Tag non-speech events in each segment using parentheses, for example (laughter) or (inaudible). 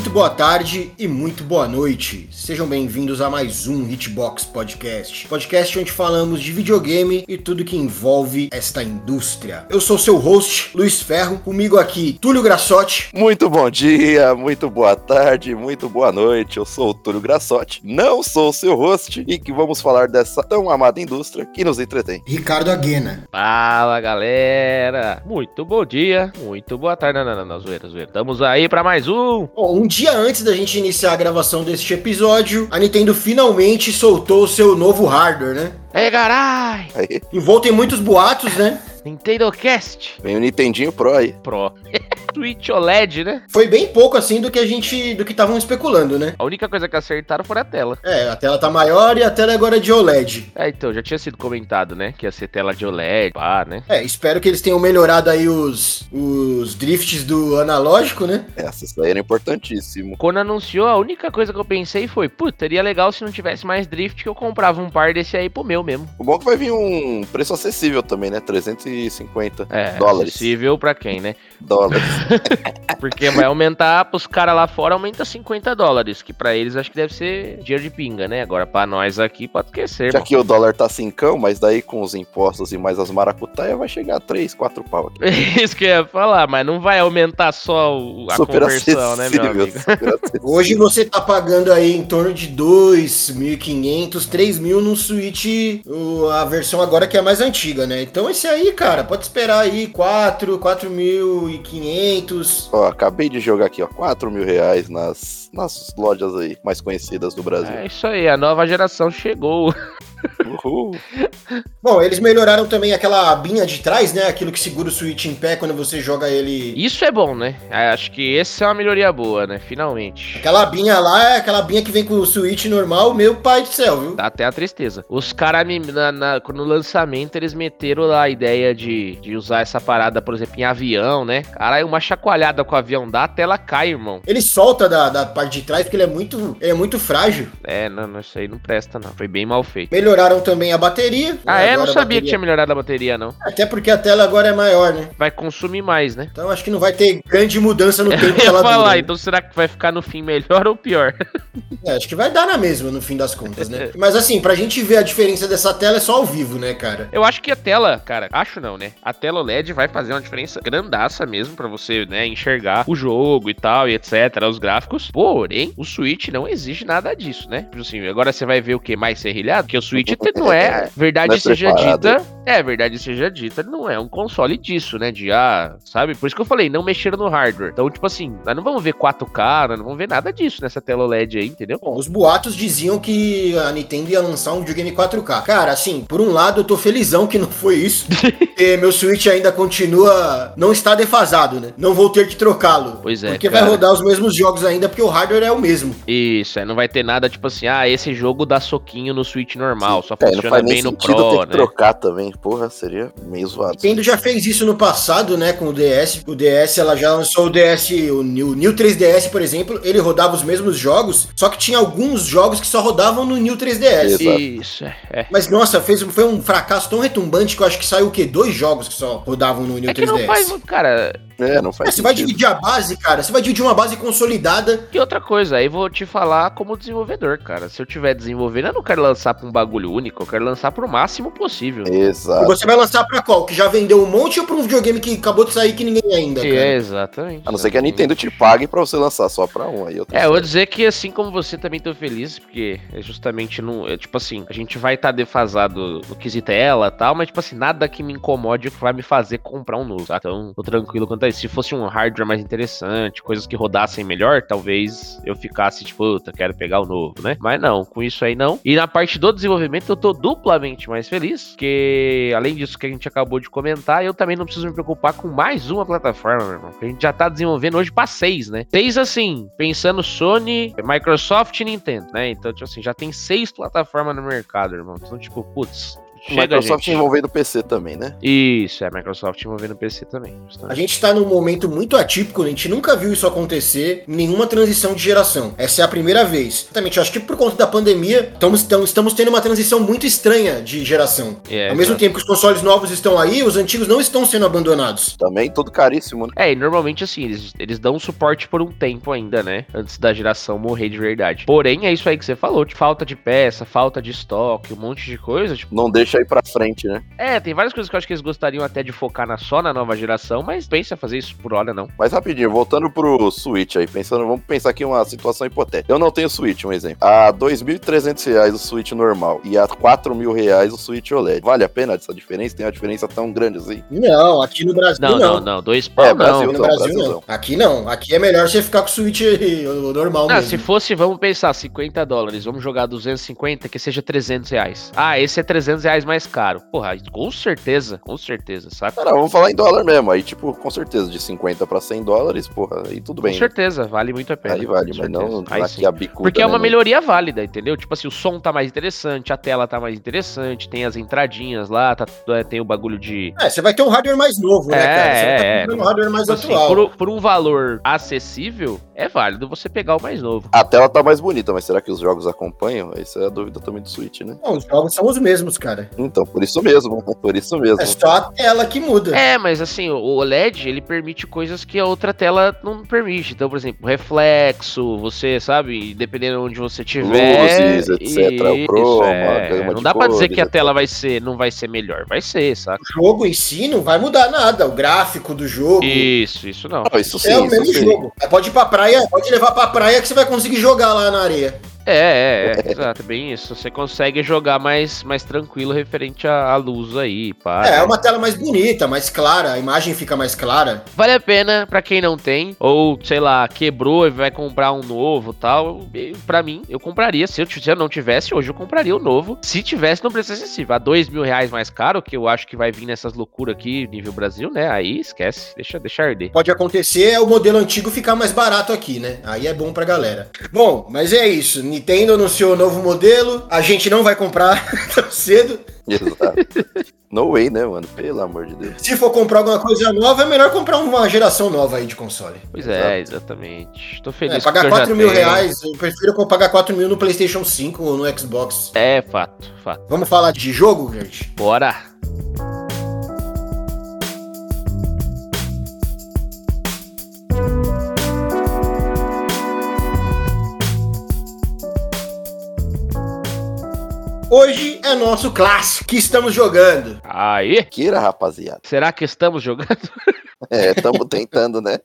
muito boa tarde e muito boa noite. Sejam bem-vindos a mais um Hitbox Podcast. Podcast onde falamos de videogame e tudo que envolve esta indústria. Eu sou seu host, Luiz Ferro, comigo aqui, Túlio Grassotti. Muito bom dia, muito boa tarde, muito boa noite. Eu sou o Túlio Grassotti, não sou o seu host e que vamos falar dessa tão amada indústria que nos entretém. Ricardo Aguena. Fala galera, muito bom dia, muito boa tarde. Não, não, não, não zoeira, zoeira. Estamos aí para mais um. Bom, um dia antes da gente iniciar a gravação deste episódio, a Nintendo finalmente soltou o seu novo hardware, né? É, carai! Aí, Envolto em muitos boatos, né? Nintendo Cast vem o Nintendinho Pro aí. Pro. (laughs) Switch OLED, né? Foi bem pouco assim do que a gente. do que estavam especulando, né? A única coisa que acertaram foi a tela. É, a tela tá maior e a tela agora é de OLED. É, então, já tinha sido comentado, né? Que ia ser tela de OLED, pá, né? É, espero que eles tenham melhorado aí os, os drifts do analógico, né? Essa isso aí era importantíssimo. Quando anunciou, a única coisa que eu pensei foi, putz, seria legal se não tivesse mais drift que eu comprava um par desse aí pro meu mesmo. O bom é que vai vir um preço acessível também, né? 350 É, dólares. acessível pra quem, né? Dólares. (laughs) Porque vai aumentar pros caras lá fora, aumenta 50 dólares, que pra eles acho que deve ser dinheiro de pinga, né? Agora pra nós aqui pode esquecer, Já que o dólar tá cincão, mas daí com os impostos e mais as maracutaia vai chegar a 3, 4 pau aqui. (laughs) Isso que eu ia falar, mas não vai aumentar só a Super conversão, né, meu amigo? (laughs) Hoje você tá pagando aí em torno de 2.500, 3.000 no Switch, a versão agora que é a mais antiga, né? Então esse aí, cara, pode esperar aí 4, 4.500. Ó, acabei de jogar aqui, ó, 4 mil reais nas, nas lojas aí mais conhecidas do Brasil. É isso aí, a nova geração chegou. (laughs) Uhul. Bom, eles melhoraram também aquela abinha de trás, né? Aquilo que segura o Switch em pé quando você joga ele. Isso é bom, né? Acho que essa é uma melhoria boa, né? Finalmente. Aquela abinha lá é aquela abinha que vem com o Switch normal, meu pai do céu, viu? Dá até a tristeza. Os caras, no lançamento, eles meteram lá a ideia de, de usar essa parada, por exemplo, em avião, né? Caralho, uma chacoalhada com o avião dá, a tela cai, irmão. Ele solta da, da parte de trás porque ele é muito, ele é muito frágil. É, não, não, isso aí não presta, não. Foi bem mal feito. Melhoraram também a bateria. Ah, é? Não sabia que bateria- tinha melhorado a bateria, não. Até porque a tela agora é maior, né? Vai consumir mais, né? Então acho que não vai ter grande mudança no (laughs) Eu tempo que ia falar, dura. né? então será que vai ficar no fim melhor ou pior? (laughs) É, acho que vai dar na mesma, no fim das contas, né? (laughs) Mas assim, pra gente ver a diferença dessa tela é só ao vivo, né, cara? Eu acho que a tela, cara, acho não, né? A tela OLED vai fazer uma diferença grandaça mesmo pra você, né, enxergar o jogo e tal, e etc, os gráficos. Porém, o Switch não exige nada disso, né? Tipo assim, agora você vai ver o que mais serrilhado, porque o Switch (laughs) não é, verdade Não é seja dita, é, verdade seja dita, não é um console disso, né? De ah, sabe? Por isso que eu falei, não mexeram no hardware. Então, tipo assim, nós não vamos ver 4K, nós não vamos ver nada disso nessa tela OLED aí, entendeu? Bom, os boatos diziam que a Nintendo ia lançar um videogame 4K. Cara, assim, por um lado eu tô felizão que não foi isso. (laughs) porque meu Switch ainda continua. Não está defasado, né? Não vou ter que trocá-lo. Pois é, Porque cara. vai rodar os mesmos jogos ainda, porque o hardware é o mesmo. Isso, é, não vai ter nada tipo assim, ah, esse jogo dá soquinho no Switch normal, só É, funciona nem bem no Pro, ter né? que trocar também. Porra, seria meio zoado. Nintendo já fez isso no passado, né, com o DS. O DS, ela já lançou o DS, o New, New 3DS, por exemplo, ele rodava os mesmos jogos, só que tinha alguns jogos que só rodavam no New 3DS. Exato. Isso, é. é. Mas nossa, fez, foi um fracasso tão retumbante que eu acho que saiu o quê? Dois jogos que só rodavam no New É que não 3DS. faz cara. É, não faz É, você vai dividir a base, cara. Você vai dividir uma base consolidada. E outra coisa, aí vou te falar como desenvolvedor, cara. Se eu tiver desenvolvendo, eu não quero lançar pra um bagulho único, eu quero lançar pro máximo possível. E Exato. você vai lançar pra qual? Que já vendeu um monte ou pra um videogame que acabou de sair que ninguém ainda, É, exatamente. A não ser que a Nintendo te pague pra você lançar só pra um. Aí eu tô É, eu vou dizer que assim como você também tô feliz, porque é justamente não. É, tipo assim, a gente vai estar tá defasado no quesito tela e tal, mas tipo assim, nada que me incomode que vai me fazer comprar um novo. Tá? Então, tô tranquilo quanto a isso. Se fosse um hardware mais interessante, coisas que rodassem melhor, talvez eu ficasse, tipo, puta, quero pegar o novo, né? Mas não, com isso aí não. E na parte do desenvolvimento, eu tô duplamente mais feliz, porque além disso que a gente acabou de comentar, eu também não preciso me preocupar com mais uma plataforma, meu irmão. A gente já tá desenvolvendo hoje pra seis, né? Seis assim, pensando Sony, Microsoft e Nintendo, né? Então, tipo assim, já tem seis plataformas no mercado, irmão. Então, tipo, putz, Chega, Microsoft gente. envolvendo o PC também, né? Isso, é a Microsoft envolvendo o PC também. A justamente. gente tá num momento muito atípico, a gente nunca viu isso acontecer em nenhuma transição de geração. Essa é a primeira vez. Exatamente, eu acho que por conta da pandemia, estamos, estamos, tendo uma transição muito estranha de geração. É, Ao mesmo tempo que os consoles novos estão aí, os antigos não estão sendo abandonados. Também tudo caríssimo, né? É, e normalmente assim, eles, eles dão suporte por um tempo ainda, né? Antes da geração morrer de verdade. Porém, é isso aí que você falou, de falta de peça, falta de estoque, um monte de coisa. Tipo, Não deixa ir pra frente, né? é, tem várias coisas que eu acho que eles gostariam até de focar na, só na nova geração, mas pensa fazer isso por hora, não. Mas rapidinho, voltando pro Switch aí, pensando, vamos pensar aqui uma situação hipotética. Eu não tenho Switch, um exemplo. A 2.300 reais o Switch normal e a 4 mil reais o Switch OLED. Vale a pena essa diferença? Tem uma diferença tão grande assim? Não, aqui no Brasil Não, não. não, não. Dois pau, É, não. Brasil No não, Brasil não. Aqui não. Aqui é melhor você ficar com o Switch (laughs) normal Ah, mesmo. se fosse, vamos pensar, 50 dólares, vamos jogar 250, que seja 300 reais. Ah, esse é 300 reais mais caro. Porra, com certeza, com certeza, saca? Cara, vamos falar em dólar mesmo. Aí, tipo, com certeza, de 50 pra 100 dólares, porra, aí tudo Com bem. né? certeza, vale muito a pena. Aí vale, com mas não. Aí aqui sim. a bicuda. Porque é né, uma não- melhoria válida, entendeu? Tipo assim, o som tá mais interessante, a tela tá mais interessante, tem as entradinhas lá, tá, é, tem o bagulho de. É, você vai ter um hardware mais novo, né, É, cara? Você é, tá é. um hardware mais Tipo assim, atual. por, por um valor acessível, é válido você pegar o mais novo. A tela tá mais bonita, mas será que os jogos acompanham? Essa é a dúvida também do Switch, né? Não, os jogos são os mesmos, cara. Então, por isso mesmo. (laughs) Por isso mesmo. É só a tela que muda. É, mas assim, o OLED, ele permite coisas que a outra tela não permite. Então, por exemplo, reflexo, você sabe, dependendo de onde você tiver. Luzes, etc, o gama Não de dá pra dizer que a tela vai ser, não vai ser melhor. Vai ser, saca? O jogo em si não vai mudar nada. O gráfico do jogo. Isso, isso não. Não, isso sim, é o isso mesmo sim. jogo. Pode ir pra praia, pode levar pra praia que você vai conseguir jogar lá na areia. É, é, é, exato, é bem isso. Você consegue jogar mais, mais tranquilo referente à, à luz aí, pá. É, é uma tela mais bonita, mais clara, a imagem fica mais clara. Vale a pena pra quem não tem, ou sei lá, quebrou e vai comprar um novo tal. Pra mim, eu compraria. Se eu, se eu não tivesse, hoje eu compraria o novo. Se tivesse, não preço acessível. A dois mil reais mais caro, que eu acho que vai vir nessas loucuras aqui, nível Brasil, né? Aí esquece, deixa, deixa arder. Pode acontecer é o modelo antigo ficar mais barato aqui, né? Aí é bom pra galera. Bom, mas é isso. Nintendo anunciou o novo modelo. A gente não vai comprar (laughs) tão cedo. Exato. No way, né, mano? Pelo amor de Deus. Se for comprar alguma coisa nova, é melhor comprar uma geração nova aí de console. Pois é, exatamente. Tô feliz É, pagar que eu já 4 mil tenho. reais, eu prefiro pagar 4 mil no PlayStation 5 ou no Xbox. É, fato, fato. Vamos falar de jogo, gente? Bora! Hoje é nosso clássico que estamos jogando. Aí! Queira, rapaziada. Será que estamos jogando? (laughs) É, tamo tentando, né?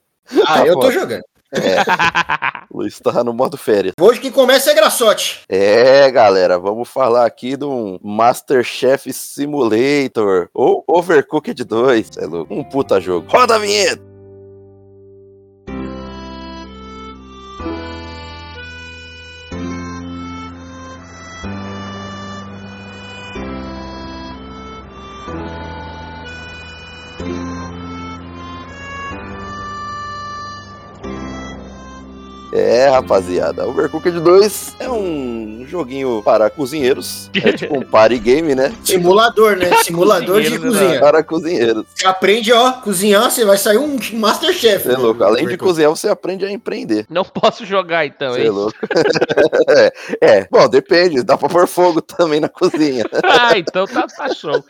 Ah, eu tô jogando. (laughs) O Luiz tá no modo férias. Hoje quem começa é Graçote. É, galera, vamos falar aqui de um Masterchef Simulator ou Overcooked 2. É louco. Um puta jogo. Roda a vinheta! É, rapaziada, Overcooked 2 é um joguinho para cozinheiros. É tipo um party game, né? Simulador, né? Simulador de cozinha. Para cozinheiros. Você aprende, ó, cozinhar, você vai sair um Masterchef. É né? louco. Além de cozinhar, você aprende a empreender. Não posso jogar então, Você é louco. (laughs) é, é, bom, depende. Dá pra pôr fogo também na cozinha. (laughs) Ah, então tá, tá show.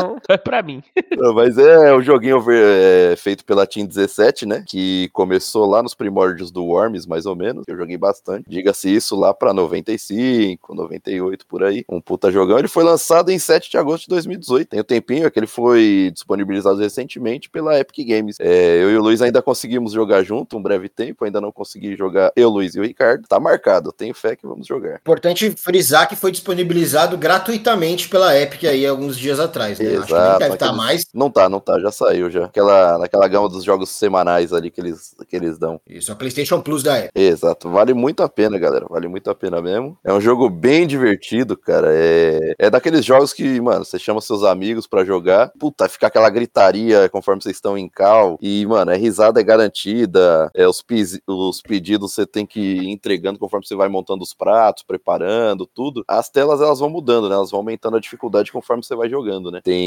Então é pra mim. Não, Mas é um joguinho é, feito pela Team 17, né? Que começou lá nos primórdios do Worms, mais ou menos. Eu joguei bastante. Diga-se isso lá pra 95, 98 por aí. Um puta jogão. Ele foi lançado em 7 de agosto de 2018. Tem um tempinho, é que ele foi disponibilizado recentemente pela Epic Games. É, eu e o Luiz ainda conseguimos jogar junto um breve tempo. Ainda não consegui jogar eu, Luiz e o Ricardo. Tá marcado. Tenho fé que vamos jogar. Importante frisar que foi disponibilizado gratuitamente pela Epic aí alguns dias atrás. Né? Acho que nem deve estar tá mais. Não tá, não tá, já saiu já. Aquela, naquela gama dos jogos semanais ali que eles, que eles dão. Isso, a PlayStation Plus da época. Exato, vale muito a pena, galera. Vale muito a pena mesmo. É um jogo bem divertido, cara. É, é daqueles jogos que, mano, você chama seus amigos para jogar. Puta, fica aquela gritaria conforme vocês estão em cal. E, mano, é risada é garantida. É, os, os pedidos você tem que ir entregando conforme você vai montando os pratos, preparando, tudo. As telas elas vão mudando, né? Elas vão aumentando a dificuldade conforme você vai jogando, né? Tem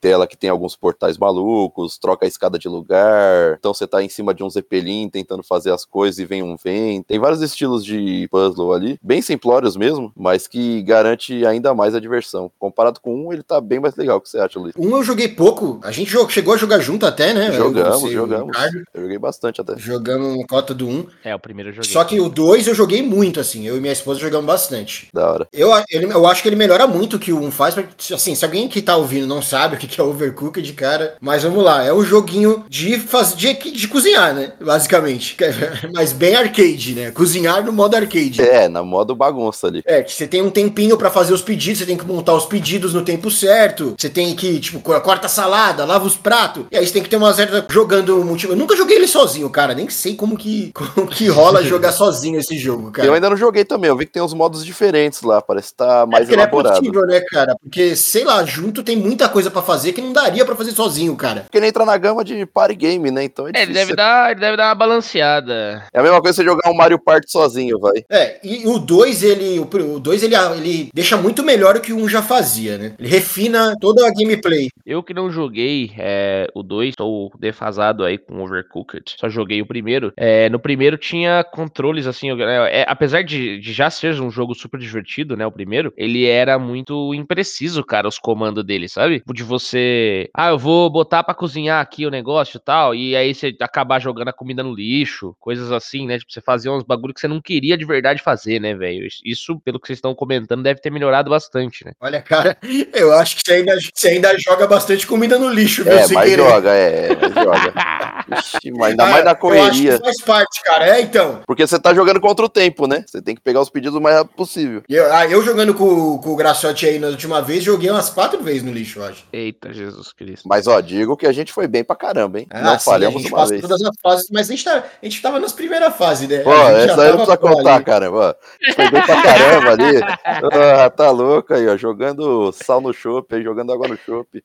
tela que tem alguns portais malucos, troca a escada de lugar. Então você tá em cima de um zeppelin tentando fazer as coisas e vem um vento. Tem vários estilos de puzzle ali, bem simplórios mesmo, mas que garante ainda mais a diversão. Comparado com um, ele tá bem mais legal. O que você acha, Luiz? Um eu joguei pouco. A gente chegou a jogar junto até, né? Jogamos, eu, jogamos. Eu joguei bastante até. Jogamos uma cota do 1. Um. É, o primeiro eu joguei. Só que o 2 eu joguei muito, assim. Eu e minha esposa jogamos bastante. Da hora. Eu, ele, eu acho que ele melhora muito o que o 1 faz. Assim, se alguém que tá ouvindo não sabe o que é Overcooked, cara. Mas vamos lá. É um joguinho de, faz, de, de cozinhar, né? Basicamente. (laughs) Mas bem arcade, né? Cozinhar no modo arcade. É, na modo bagunça ali. É, que você tem um tempinho para fazer os pedidos, você tem que montar os pedidos no tempo certo. Você tem que, tipo, corta a salada, lava os pratos. E aí você tem que ter uma certa jogando multiplayer. Eu nunca joguei ele sozinho, cara. Nem sei como que, (laughs) como que rola jogar sozinho esse jogo, cara. Eu ainda não joguei também. Eu vi que tem uns modos diferentes lá. Parece que tá mais é elaborado. É possível, né, cara? Porque, sei lá, junto tem muita coisa para fazer que não daria para fazer sozinho, cara. Porque ele entra na gama de party game, né? Então é, é ele deve dar, ele deve dar uma balanceada. É a mesma coisa você jogar um Mario Party sozinho, vai. É, e o 2, ele. O 2 ele, ele deixa muito melhor o que o 1 um já fazia, né? Ele refina toda a gameplay. Eu que não joguei é, o 2, estou defasado aí com Overcooked. Só joguei o primeiro. É, no primeiro tinha controles, assim, é, apesar de, de, já ser um jogo super divertido, né? O primeiro, ele era muito impreciso, cara, os comandos dele, sabe? De você. Ah, eu vou botar para cozinhar aqui o negócio e tal. E aí você acabar jogando a comida no lixo, coisas assim, né? Tipo, você fazia uns bagulho que você não queria de verdade fazer, né, velho? Isso, pelo que vocês estão comentando, deve ter melhorado bastante, né? Olha, cara, eu acho que você ainda, você ainda joga bastante comida no lixo, viu? É, mas querer. joga, é, mas joga. (laughs) Ixi, mas ainda ah, mais na correria. faz parte, cara, é então. Porque você tá jogando contra o tempo, né? Você tem que pegar os pedidos o mais rápido possível. Eu, ah, eu jogando com, com o Graciote aí na última vez, joguei umas quatro vezes no lixo, acho. Eita, Jesus Cristo. Mas, ó, digo que a gente foi bem pra caramba, hein? Ah, não sim, falhamos uma vez. todas as fases, mas a gente, tá, a gente tava nas primeiras fases, né? Pô, essa aí não precisa contar, ali. caramba. Foi bem pra caramba ali. Ah, tá louco aí, ó. Jogando sal no chope, jogando água no chope.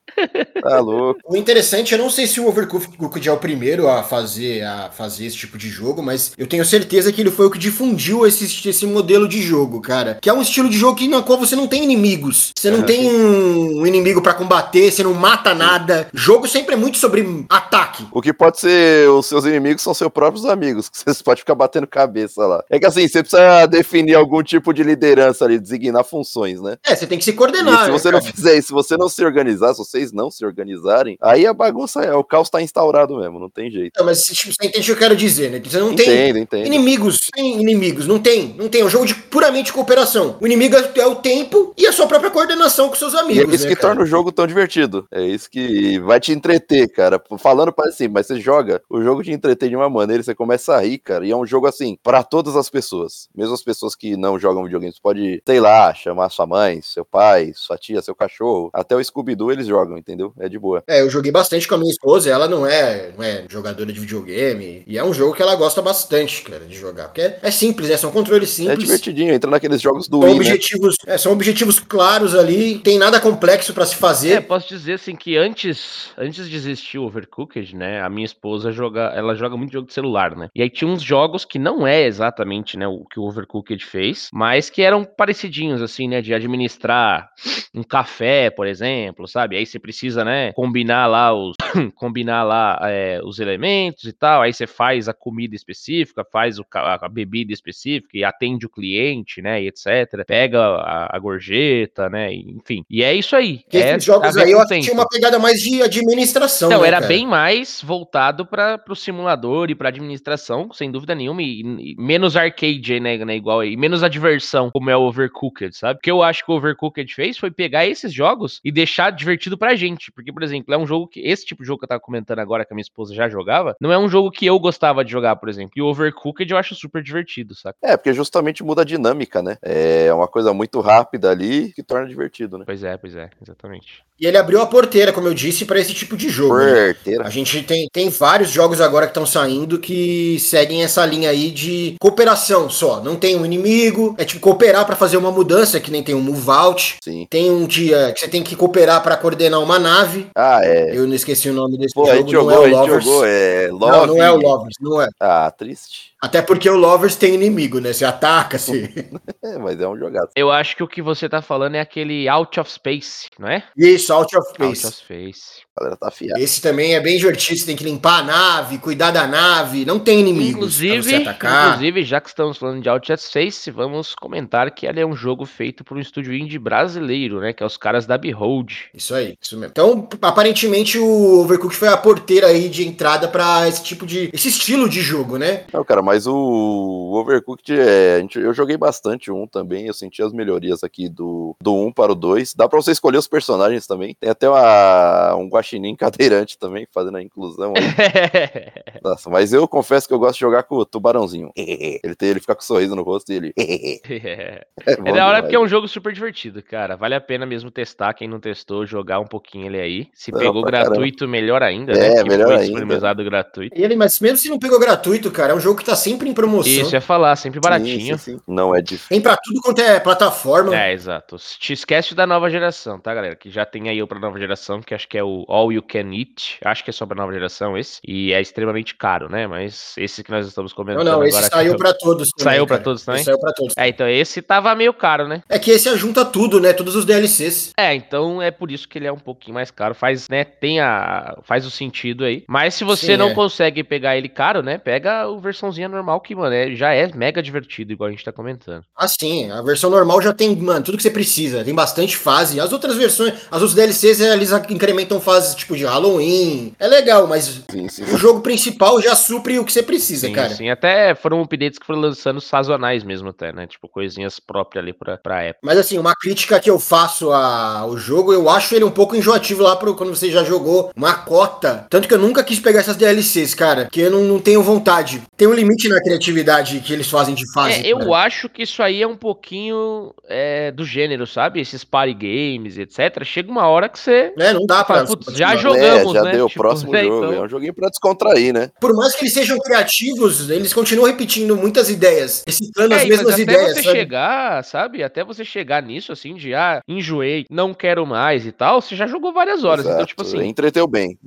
Tá louco. O interessante, eu não sei se o Overcooked é o primeiro a fazer, a fazer esse tipo de jogo, mas eu tenho certeza que ele foi o que difundiu esse, esse modelo de jogo, cara. Que é um estilo de jogo que, na qual você não tem inimigos. Você não tem um inimigo para combater, você não mata nada. Jogo sempre é muito sobre ataque. O que pode ser os seus inimigos são seus próprios amigos, (laughs) que você pode ficar batendo cabeça lá. É que assim, você precisa definir algum tipo de liderança ali, designar funções, né? É, você tem que se coordenar. E se você né, não fizer isso, se você não se organizar, se vocês não se organizarem, aí a bagunça é, o caos tá instaurado mesmo, não tem jeito. Não, mas tipo, você entende o que eu quero dizer, né? Você não entendo, tem entendo. inimigos, tem inimigos, não tem, não tem. É um jogo de puramente cooperação. O inimigo é o tempo e a sua própria coordenação com seus amigos. E é isso né, que cara? torna o jogo tão divertido. É isso que vai te entreter, cara. Falando para assim, mas você joga, o jogo te entretém de uma maneira, você começa a rir, cara. E é um jogo assim, para todas as pessoas. Mesmo as pessoas que não jogam videogame, você pode, sei lá, chamar sua mãe, seu pai, sua tia, seu cachorro. Até o Scooby-Doo eles jogam, entendeu? É de boa. É, eu joguei bastante com a minha esposa, ela não é, não é jogadora de videogame. E é um jogo que ela gosta bastante, cara, de jogar. Porque é, é simples, né? São controles é simples. É divertidinho, entra naqueles jogos do são Wii, né? objetivos, né? é, São objetivos claros ali, tem nada complexo para se fazer. É, posso dizer assim que antes, antes de existir o Overcooked, né, a minha esposa joga, ela joga muito jogo de celular, né? E aí tinha uns jogos que não é exatamente, né, o que o Overcooked fez, mas que eram parecidinhos assim, né, de administrar um café, por exemplo, sabe? Aí você precisa, né, combinar lá os (coughs) combinar lá é, os elementos e tal, aí você faz a comida específica, faz o, a, a, bebida específica e atende o cliente, né, e etc. Pega a, a gorjeta, né, enfim. E é isso aí. Que é, esses jogos aí eu acho que tinha uma pegada mais de administração. Não, né, era cara? bem mais voltado para o simulador e para administração, sem dúvida nenhuma, e, e menos arcade, né, né, igual aí, menos a diversão, como é o Overcooked, sabe? O que eu acho que o Overcooked fez foi pegar esses jogos e deixar divertido pra pra gente. Porque, por exemplo, é um jogo que. Esse tipo de jogo que eu tava comentando agora que a minha esposa já jogava, não é um jogo que eu gostava de jogar, por exemplo. E o Overcooked eu acho super divertido, saca? É, porque justamente muda a dinâmica, né? É uma coisa muito rápida ali que torna divertido, né? Pois é, pois é, exatamente. E ele abriu a porteira, como eu disse, para esse tipo de jogo. Né? A gente tem, tem vários jogos agora que estão saindo que seguem essa linha aí de cooperação só. Não tem um inimigo, é tipo cooperar para fazer uma mudança, que nem tem um move out. Sim. Tem um dia que você tem que cooperar para coordenar uma nave. Ah, é. Eu não esqueci o nome desse Pô, a gente jogo, jogou, não é o Lovers. jogou, é Love. Não, não é o Lovers, não é. Ah, triste. Até porque o Lovers tem inimigo, né? Você ataca, você. (laughs) É, mas é um jogaço. Eu acho que o que você tá falando é aquele Out of Space, não é? Isso, Out of Out Space. of Space. A galera tá afiada. Esse também é bem divertido, você tem que limpar a nave, cuidar da nave, não tem inimigos pra Inclusive, você atacar. inclusive, já que estamos falando de Out of Space, vamos comentar que ele é um jogo feito por um estúdio indie brasileiro, né? Que é os caras da Behold. Isso aí, isso mesmo. Então, aparentemente o Overcooked foi a porteira aí de entrada pra esse tipo de esse estilo de jogo, né? Não, cara, mas o Overcooked, é, eu joguei bastante um também, eu senti as melhorias aqui do, do 1 para o 2. Dá pra você escolher os personagens também. Tem até uma, um guaxinim (laughs) cadeirante também, fazendo a inclusão aí. (laughs) Nossa, mas eu confesso que eu gosto de jogar com o tubarãozinho. (laughs) Ele, tem, ele fica com um sorriso no rosto e ele... é É, da hora demais. porque é um jogo super divertido, cara. Vale a pena mesmo testar. Quem não testou, jogar um pouquinho ele aí. Se Não, pegou gratuito, melhor ainda, É, né? Que melhor foi ainda. disponibilizado gratuito. E ele, mas mesmo se não pegou gratuito, cara, é um jogo que tá sempre em promoção. Isso, é falar, sempre baratinho. Sim, sim, sim. Não é difícil. Tem pra tudo quanto é plataforma. É, exato. Te esquece da nova geração, tá, galera? Que já tem aí o pra nova geração, que acho que é o All You Can Eat. Acho que é só pra nova geração esse. E é extremamente caro, né? Mas esse que nós estamos Não, comentando não, esse agora. saiu pra todos. também, Saiu pra cara. todos também? Esse Saiu pra todos. É, então esse tava meio caro, né? É que esse junta tudo, né? Todos os DLCs. É, então é por isso que ele é um pouquinho mais caro. Faz, né? Tem a. Faz o sentido aí. Mas se você Sim, não é. consegue pegar ele caro, né? Pega o versãozinha normal, que, mano, é- já é mega divertido, igual a gente tá comentando. Assim, a versão normal já tem, mano, tudo que você precisa. Tem bastante fase. As outras versões, as outros DLCs, eles incrementam tipo de Halloween. É legal, mas Sim, sim, o jogo principal já supre o que você precisa, Sim, cara. sim. Até foram updates que foram lançando sazonais mesmo, até, né? Tipo, coisinhas próprias ali pra, pra época. Mas assim, uma crítica que eu faço ao jogo, eu acho ele um pouco enjoativo lá pro, quando você já jogou uma cota. Tanto que eu nunca quis pegar essas DLCs, cara, que eu não, não tenho vontade. Tem um limite na criatividade que eles fazem de fase. É, eu cara. acho que isso aí é um pouquinho é, do gênero, sabe? Esses party games, etc. Chega uma hora que você. É, não dá pra. Fala, já continuar. jogamos, é, já né? deu o Tipo, próximo é, jogo. então- É um joguinho pra descontrair, né? Por mais que eles sejam criativos, eles continuam repetindo muitas ideias, reciclando É, as mas mesmas até ideias. você sabe? chegar, sabe? Até você chegar nisso, assim, de ah, enjoei, não quero mais e tal, você já jogou várias horas. Então, Exato. tipo assim, Entreteu bem.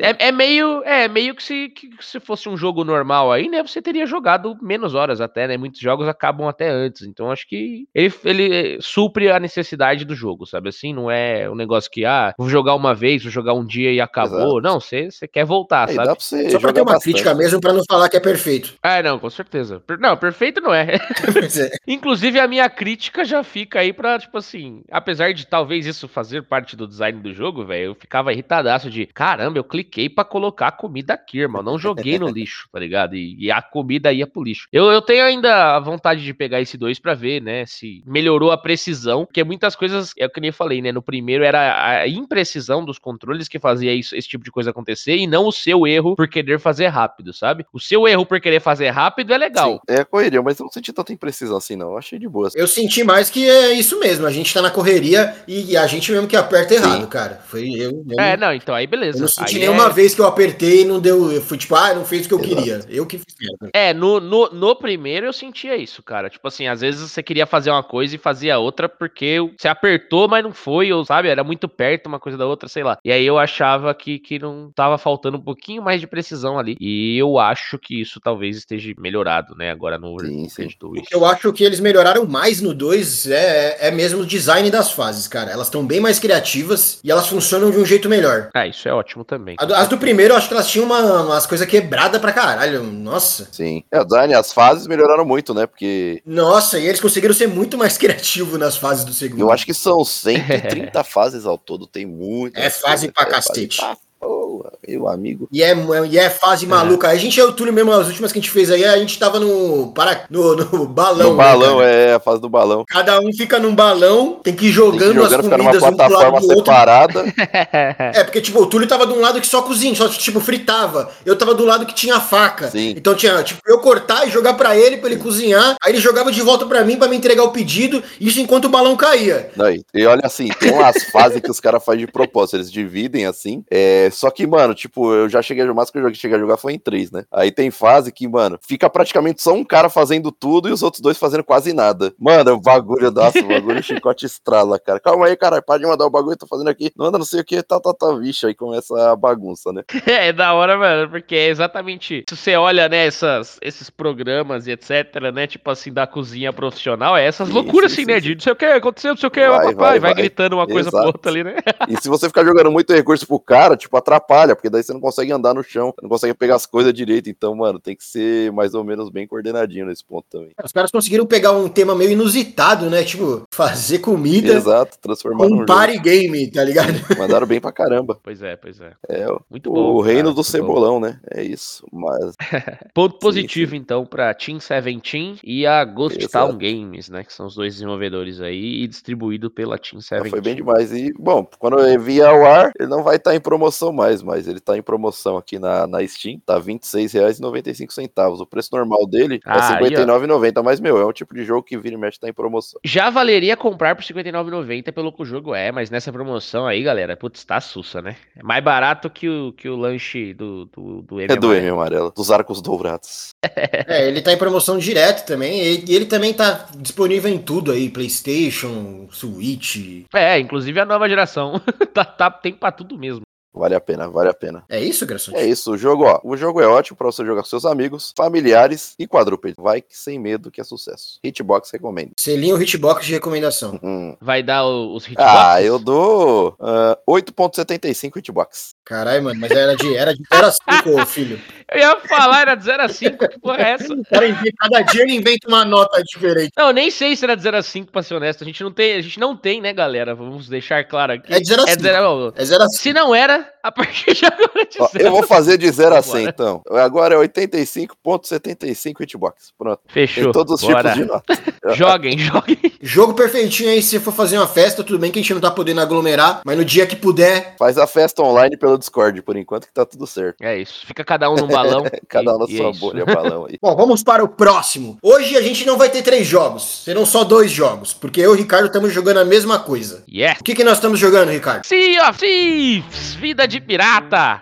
É, é meio, é meio que se, que se fosse um jogo normal aí, né? Você teria jogado menos horas até, né? Muitos jogos acabam até antes. Então acho que ele, ele supre a necessidade do jogo, sabe? Assim, não é um negócio que, ah, vou jogar uma vez, vou jogar um dia e acabou. Exato. Não, você, você quer voltar, Aí sabe? dá pra você Só pra ter uma bastante. crítica mesmo, pra não falar que é perfeito. Ah, não, com certeza. Per- Não, perfeito não é. (laughs) Inclusive, a minha crítica já fica aí pra, tipo assim, apesar de talvez isso fazer parte do design do jogo, velho, eu ficava irritadaço de, caramba, eu cliquei pra colocar a comida aqui, irmão, não joguei no (laughs) lixo, tá ligado? E, e a comida ia pro lixo. Eu, eu tenho ainda a vontade de pegar esse 2 pra ver, né, se melhorou a precisão, porque muitas coisas, é o que nem eu falei, né, no primeiro era a imprecisão dos controles que fazia isso, esse tipo de coisa acontecer e não o seu erro por querer fazer rápido, sabe? O seu erro por querer fazer rápido é legal. Sim, é correria, mas eu não senti tanta imprecisão assim, não. Eu achei de boa. Eu senti mais que é isso mesmo. A gente tá na correria e a gente mesmo que aperta errado, cara. Foi eu. eu É, não, não, então aí beleza. eu não senti Aí nenhuma é... vez que eu apertei e não deu. Eu fui tipo, ah, não fez o que eu Exato. queria. Eu que fiz. É, no, no, no primeiro eu sentia isso, cara. Tipo assim, às vezes você queria fazer uma coisa e fazia outra porque você apertou, mas não foi, ou sabe, era muito perto uma coisa da outra, sei lá. E aí eu achava que, que não tava faltando um pouquinho mais de precisão ali. E eu acho que isso talvez esteja melhorado, né, agora no Sim, Overcooked 2. Eu acho que eles melhoraram mais no 2 é, é mesmo o design das fases, cara. Elas estão bem mais criativas e elas funcionam de um jeito melhor. Ah, isso é ótimo também. A do- As do primeiro, eu acho que elas tinham uma- umas coisas quebradas pra caralho. Nossa. Sim. É, o design, as fases melhoraram muito, né? Porque Nossa, e eles conseguiram ser muito mais (laughs) criativos nas fases do segundo. eu acho que são 130 (laughs) fases ao todo. Tem muito. É fase pra cacete. pra porra. meu amigo. E é, e é fase maluca. A gente é o Túlio mesmo, as últimas que a gente fez aí, a gente tava no, para, no, no (laughs) balão. No né, balão, cara? é, a fase do balão. Cada um fica num balão, tem que ir jogando, jogando, as numa comidas um pro plataforma lado do outro. separada. (laughs) É, porque, tipo, o Túlio tava de um lado que só cozinha, só, tipo, fritava. Eu tava do lado que tinha faca. Sim. Então tinha, tipo, eu cortar e jogar pra ele, pra ele cozinhar. Aí ele jogava de volta pra mim pra me entregar o pedido. Isso enquanto o balão caía. Não, e, e olha assim, tem umas (laughs) fases que os caras fazem de propósito, eles dividem assim. É, só que, mano, tipo, eu já cheguei a jogar, mas que eu cheguei a jogar foi em três, né? Aí tem fase que, mano, fica praticamente só um cara fazendo tudo e os outros dois fazendo quase nada. Mano, o bagulho, nossa, o bagulho chicote estrala, cara. Calma aí, cara, para de mandar o bagulho, tô fazendo aqui. Não anda, não sei o que, tá, tá, tá, vixe, aí começa a bagunça, né? (laughs) É da hora, mano, porque é exatamente. Se você olha, né, essas, esses programas e etc, né, tipo assim, da cozinha profissional, é essas Sim, loucuras sim, assim, sim, né, de não sei o que, aconteceu, não sei o que, Vai, vai, vai, vai, vai. gritando uma coisa pro Exato. outra ali, né? E se você ficar jogando muito recurso pro cara, tipo, atrapalha, porque daí você não consegue andar no chão, não consegue pegar as coisas direito. Então, mano, tem que ser mais ou menos bem coordenadinho nesse ponto também. Os caras conseguiram pegar um tema meio inusitado, né? Tipo, fazer comida Exato, transformar um party game, tá ligado? jogo. (laughs) Mandaram bem pra caramba. Pois é, pois é. É o, Muito o bom. reino cara, do muito bom. cebolão, né? É isso. Mas (laughs) Ponto Sim, positivo, então, pra Team 17 e a Ghost Exato. Town Games, né? Que são os dois desenvolvedores aí, e distribuído pela Team 17. foi bem demais. E, bom, quando eu vi ao ar, ele não vai estar em promoção mais, mas ele tá em promoção aqui na, na Steam. Tá R$ 26,95. O preço normal dele Ah, é aí, ó. R$ 59,90. Mas, meu, é um tipo de jogo que vira e mexe tá em promoção. Já valeria comprar por R$ 59,90 pelo que o jogo é, mas nessa promoção aí, galera, putz, tá sussa, né? É mais barato que o, que o lanche do, do, do M É do. M amarelo, dos arcos dourados. É, ele tá em promoção direto também. E e ele também tá disponível em tudo aí: PlayStation, Switch. É, inclusive a nova geração. (laughs) tá, tá, tem pra tudo mesmo. Vale a pena, vale a pena. É isso, Graçante? É isso, o jogo, ó. O jogo é ótimo pra você jogar com seus amigos, familiares e quadrúpedes. Vai que sem medo que é sucesso. Hitbox recomendo. Selinho Hitbox de recomendação. Hum. Vai dar o- os hitboxes? Ah, eu dou ah, 8.75 hitbox. Caralho, mano, mas era de, era de 0 a 5, ô filho. Eu ia falar, era de 0 a 5, que porra é essa? Cada dia ele inventa uma nota diferente. Não, nem sei se era de 0 a 5, pra ser honesto. A gente não tem, a gente não tem, né, galera? Vamos deixar claro aqui. É de 0 a É 5. de 0 É 0 a 5. Se não era, a partir de agora é de Ó, 0 eu vou fazer de 0 a 100, Vambora. então. Agora é 85.75 hitbox. Pronto. Fechou. Tem todos os Bora. tipos de nota. (laughs) Joguem, joguem. Jogo perfeitinho aí, se você for fazer uma festa, tudo bem que a gente não tá podendo aglomerar, mas no dia que puder, Faz a festa online pelo Discord, por enquanto que tá tudo certo. É isso. Fica cada um num balão. (laughs) Cada um na sua é bolha, balão aí. (laughs) Bom, vamos para o próximo. Hoje a gente não vai ter três jogos, serão só dois jogos, porque eu e o Ricardo estamos jogando a mesma coisa. Yeah. O que, que nós estamos jogando, Ricardo? Sea of Thieves, vida de pirata.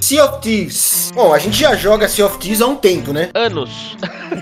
Sea of Thieves. Bom, a gente já joga Sea of Thieves há um tempo, né? Anos.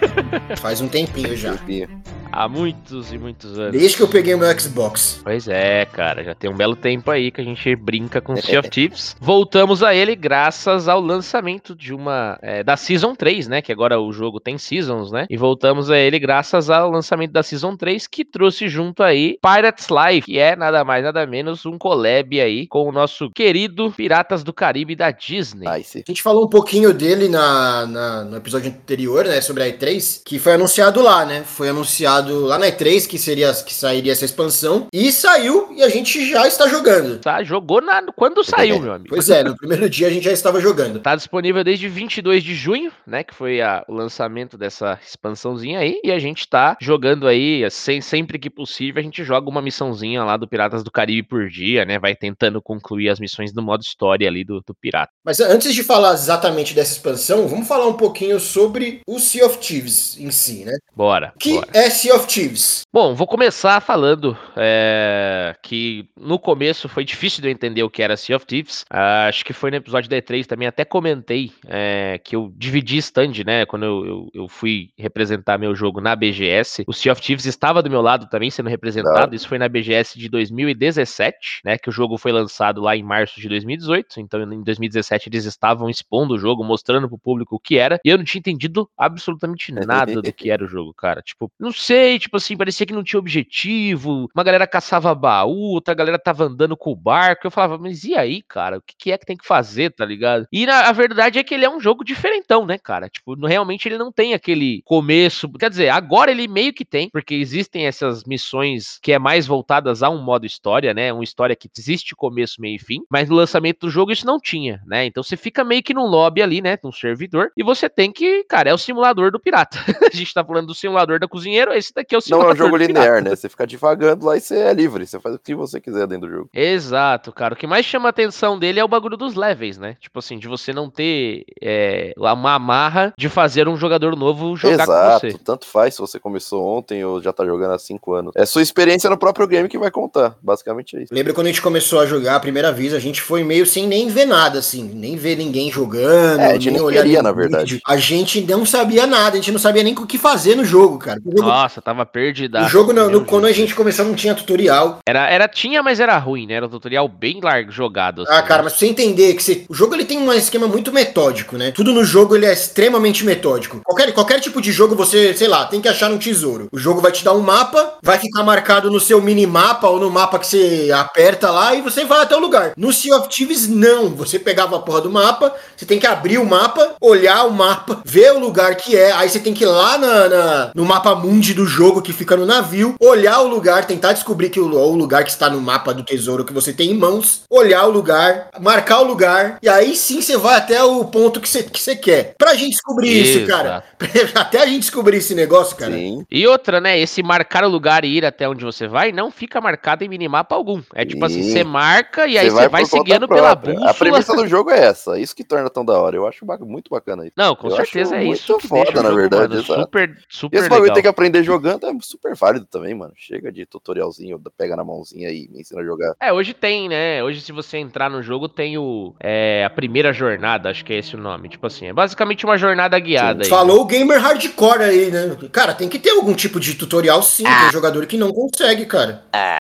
(laughs) Faz um tempinho já. Tempinho. Há muitos e muitos anos. Desde que eu peguei meu Xbox. Pois é, cara, já tem um belo tempo aí que a gente brinca com (laughs) Sea of Thieves. Voltamos a ele graças ao lançamento de uma é, da Season 3, né? Que agora o jogo tem Seasons, né? E voltamos a ele graças ao lançamento da Season 3, que trouxe junto aí Pirates Life, que é nada mais nada menos um collab aí com o nosso querido Piratas do Caribe da Disney. Nice. A gente falou um pouquinho dele na, na- no episódio anterior, né? Sobre a E3, que foi anunciado lá, né? Foi anunciado lá na E3 que, seria, que sairia essa expansão. E saiu e a gente já está jogando. Tá, jogou na, quando saiu, meu amigo. Pois é, no primeiro dia a gente já estava jogando. Tá disponível desde 22 de junho, né? Que foi a- o lançamento dessa expansãozinha aí. E a gente tá jogando aí, sem, sempre que possível, a gente joga uma missãozinha lá do Piratas do Caribe por dia, né? Vai tentando concluir as missões no modo história ali do, do pirata. Mas antes de falar exatamente dessa expansão, vamos falar um pouquinho sobre o Sea of Thieves em si, né? Bora. Que bora. é Sea of Thieves? Bom, vou começar falando é, que no começo foi difícil de eu entender o que era Sea of Thieves. Ah, acho que foi no episódio da E3 também, até comentei é, que eu dividi stand, né? Quando eu, eu, eu fui representar meu jogo na BGS. O Sea of Thieves estava do meu lado também sendo representado. Isso foi na BGS de 2017, né? Que o jogo foi lançado lá em março de 2018. Então, em 2017, eles estavam expondo o jogo, mostrando pro público o que era. E eu não tinha entendido absolutamente (laughs) nada do que era o jogo, cara. Tipo, não sei sei, tipo assim, parecia que não tinha objetivo, uma galera caçava baú, outra galera tava andando com o barco, eu falava, mas e aí, cara, o que, é que tem que fazer, tá ligado? E na, a verdade é que ele é um jogo diferentão, né, cara? Tipo, realmente ele não tem aquele começo, quer dizer, agora ele meio que tem, porque existem essas missões que é mais voltadas a um modo história, né, uma história que existe começo, meio e fim, mas no lançamento do jogo isso não tinha, né? Então você fica meio que num lobby ali, né, num servidor, e você tem que, cara, é o simulador do pirata. (laughs) a gente tá falando do simulador da cozinheiro, esse daqui é o simulador Não é um jogo linear, pirata. né? Você fica devagando lá e você é livre, você faz o que você quiser dentro do jogo. Exato, cara. O que mais chama a atenção dele é o bagulho dos levels, né? Tipo assim, de você não ter é, uma amarra de fazer um jogador novo jogar Exato, com você. tanto faz se você começou ontem ou já tá jogando há cinco anos. É sua experiência no próprio game que vai contar, basicamente é isso. Lembra quando a gente começou a jogar a primeira vez, a gente foi meio sem nem ver nada, assim, nem ver ninguém jogando, É, a gente nem olhar queria, na verdade. vídeo. A gente não sabia nada, a gente não sabia nem o que fazer no jogo, cara. O jogo, Nossa, tava perdida. o jogo não, no- quando a gente começou não tinha tutorial. Era, era, tinha, mas era ruim, né? Era um tutorial bem largo jogado. assim, Ah, cara, né? mas pra você entender que você- o jogo ele tem um esquema muito metódico, né? Tudo no jogo ele é extremamente metódico. Qualquer, qualquer tipo de jogo você, sei lá, tem que achar um tesouro. O jogo vai te dar um mapa, vai ficar marcado no seu minimapa ou no mapa que você aperta lá e você vai até o lugar. No Sea of Thieves, não. Você pegava a porra do mapa, você tem que abrir o mapa, olhar o mapa, ver o lugar que é, aí você tem que ir lá na, na- no mapa mundi do jogo que fica no navio, olhar o lugar, tentar descobrir que o, o lugar que está no mapa do tesouro que você tem em mãos, olhar o lugar, marcar o lugar, e aí sim você vai até o ponto que você, que quer. Pra gente descobrir isso, cara. (laughs) Até a gente descobrir esse negócio, cara. Sim. E outra, né? Esse marcar o lugar e ir até onde você vai não fica marcado em minimapa algum. É tipo assim, Sim. você marca e aí você vai, conta seguindo pela bússola. A premissa do (laughs) jogo é essa, isso que torna tão da hora. Eu acho muito bacana isso. Não, com Eu certeza acho é isso. muito que foda, deixa o na jogo, verdade, mano, exato. super, E super esse bagulho legal. tem que aprender jogando é super válido também, mano. Chega de tutorialzinho, pega na mãozinha aí, me ensina a jogar. É, hoje tem, né? Hoje, se você entrar no jogo, tem o é, a primeira jornada, acho que é esse o nome. Tipo assim, é basicamente uma jornada guiada aí. Falou o gamer hardcore aí, né? Cara, tem que ter algum tipo de tutorial sim, tem jogador que não consegue, cara.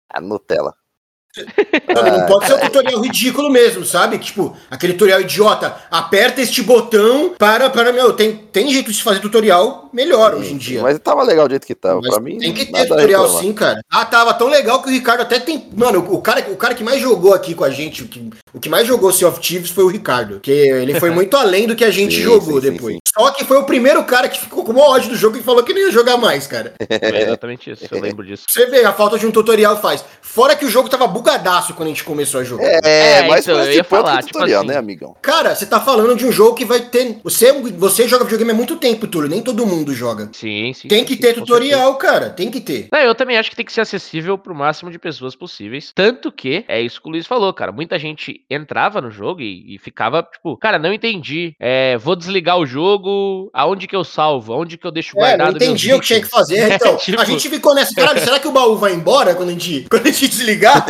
A Nutella. Não pode ser um tutorial ridículo mesmo, sabe? Tipo, aquele tutorial idiota, aperta este botão para, para, meu, tem, tem jeito de fazer tutorial melhor hoje em dia. Mas tava legal do jeito que tava. Mas pra mim, tem que ter tutorial sim, cara. Ah, tava tão legal que o Ricardo até tem. Mano, o cara, o cara que mais jogou aqui com a gente, o que, o que mais jogou Sea of Thieves foi o Ricardo. Que ele foi (laughs) muito além do que a gente Sim, jogou sim, sim, depois. Que foi o primeiro cara que ficou com o maior ódio do jogo e falou que não ia jogar mais, cara. É exatamente isso, eu lembro disso. Você vê, a falta de um tutorial faz. Fora que o jogo tava bugadaço quando a gente começou a jogar. É, É, mas então, eu ia falar, tipo tutorial, assim, né, amigão? Cara, você tá falando de um jogo que vai ter. Você, você joga videogame há muito tempo, Túlio. Nem todo mundo joga. Sim, sim. Tem que sim, ter tutorial, cara. Tem que ter. Não, eu também acho que tem que ser acessível pro máximo de pessoas possíveis. Tanto que, é isso que o Luiz falou, cara. Muita gente entrava no jogo e, e ficava, tipo, cara, não entendi. É, vou desligar o jogo. Aonde que eu salvo? Aonde que eu deixo É, guardado? não entendi o que tinha que fazer. (laughs) Então, Tipo- a gente ficou nessa. Caralho, (laughs) será que o baú vai embora quando a gente, (laughs) quando a gente desligar?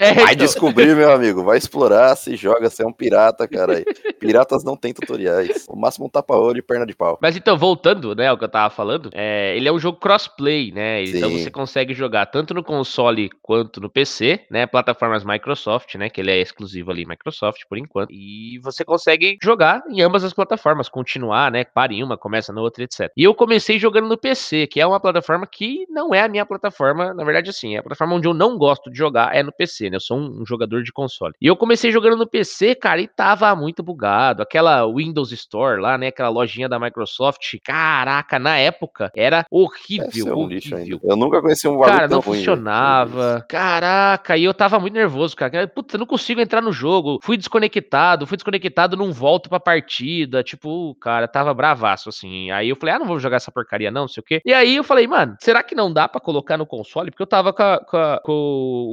É, Vai então, descobrir, meu amigo. Vai explorar, se joga, você é um pirata, cara. Piratas não têm tutoriais. O máximo um tapa-olho e perna de pau. Mas então, voltando, né, ao que eu tava falando, é, ele é um jogo crossplay, né? Então Sim. você consegue jogar tanto no console quanto no PC, né? Plataformas Microsoft, né? Que ele é exclusivo ali Microsoft por enquanto. E você consegue jogar em ambas as plataformas, continuar, né? Para em uma, começa na outra, etc. E eu comecei jogando no PC, que é uma plataforma que não é a minha plataforma, na verdade, assim, é a plataforma onde eu não gosto de jogar é no PC, né? Eu sou um, um jogador de console. E eu comecei jogando no PC, cara, e tava muito bugado. Aquela Windows Store lá, né? Aquela lojinha da Microsoft, caraca, na época era horrível, ser um horrível. Eu nunca conheci um Cara, não ruim, velho. funcionava. Caraca, e eu tava muito nervoso, cara. Puta, eu não consigo entrar no jogo. Fui desconectado, fui desconectado, não volto pra partida. Tipo, cara, tava bravaço, assim. Aí eu falei, ah, não vou jogar essa porcaria, não, não sei o quê. E aí eu falei, mano, será que não dá pra colocar no console? Porque eu tava com, a- com a- com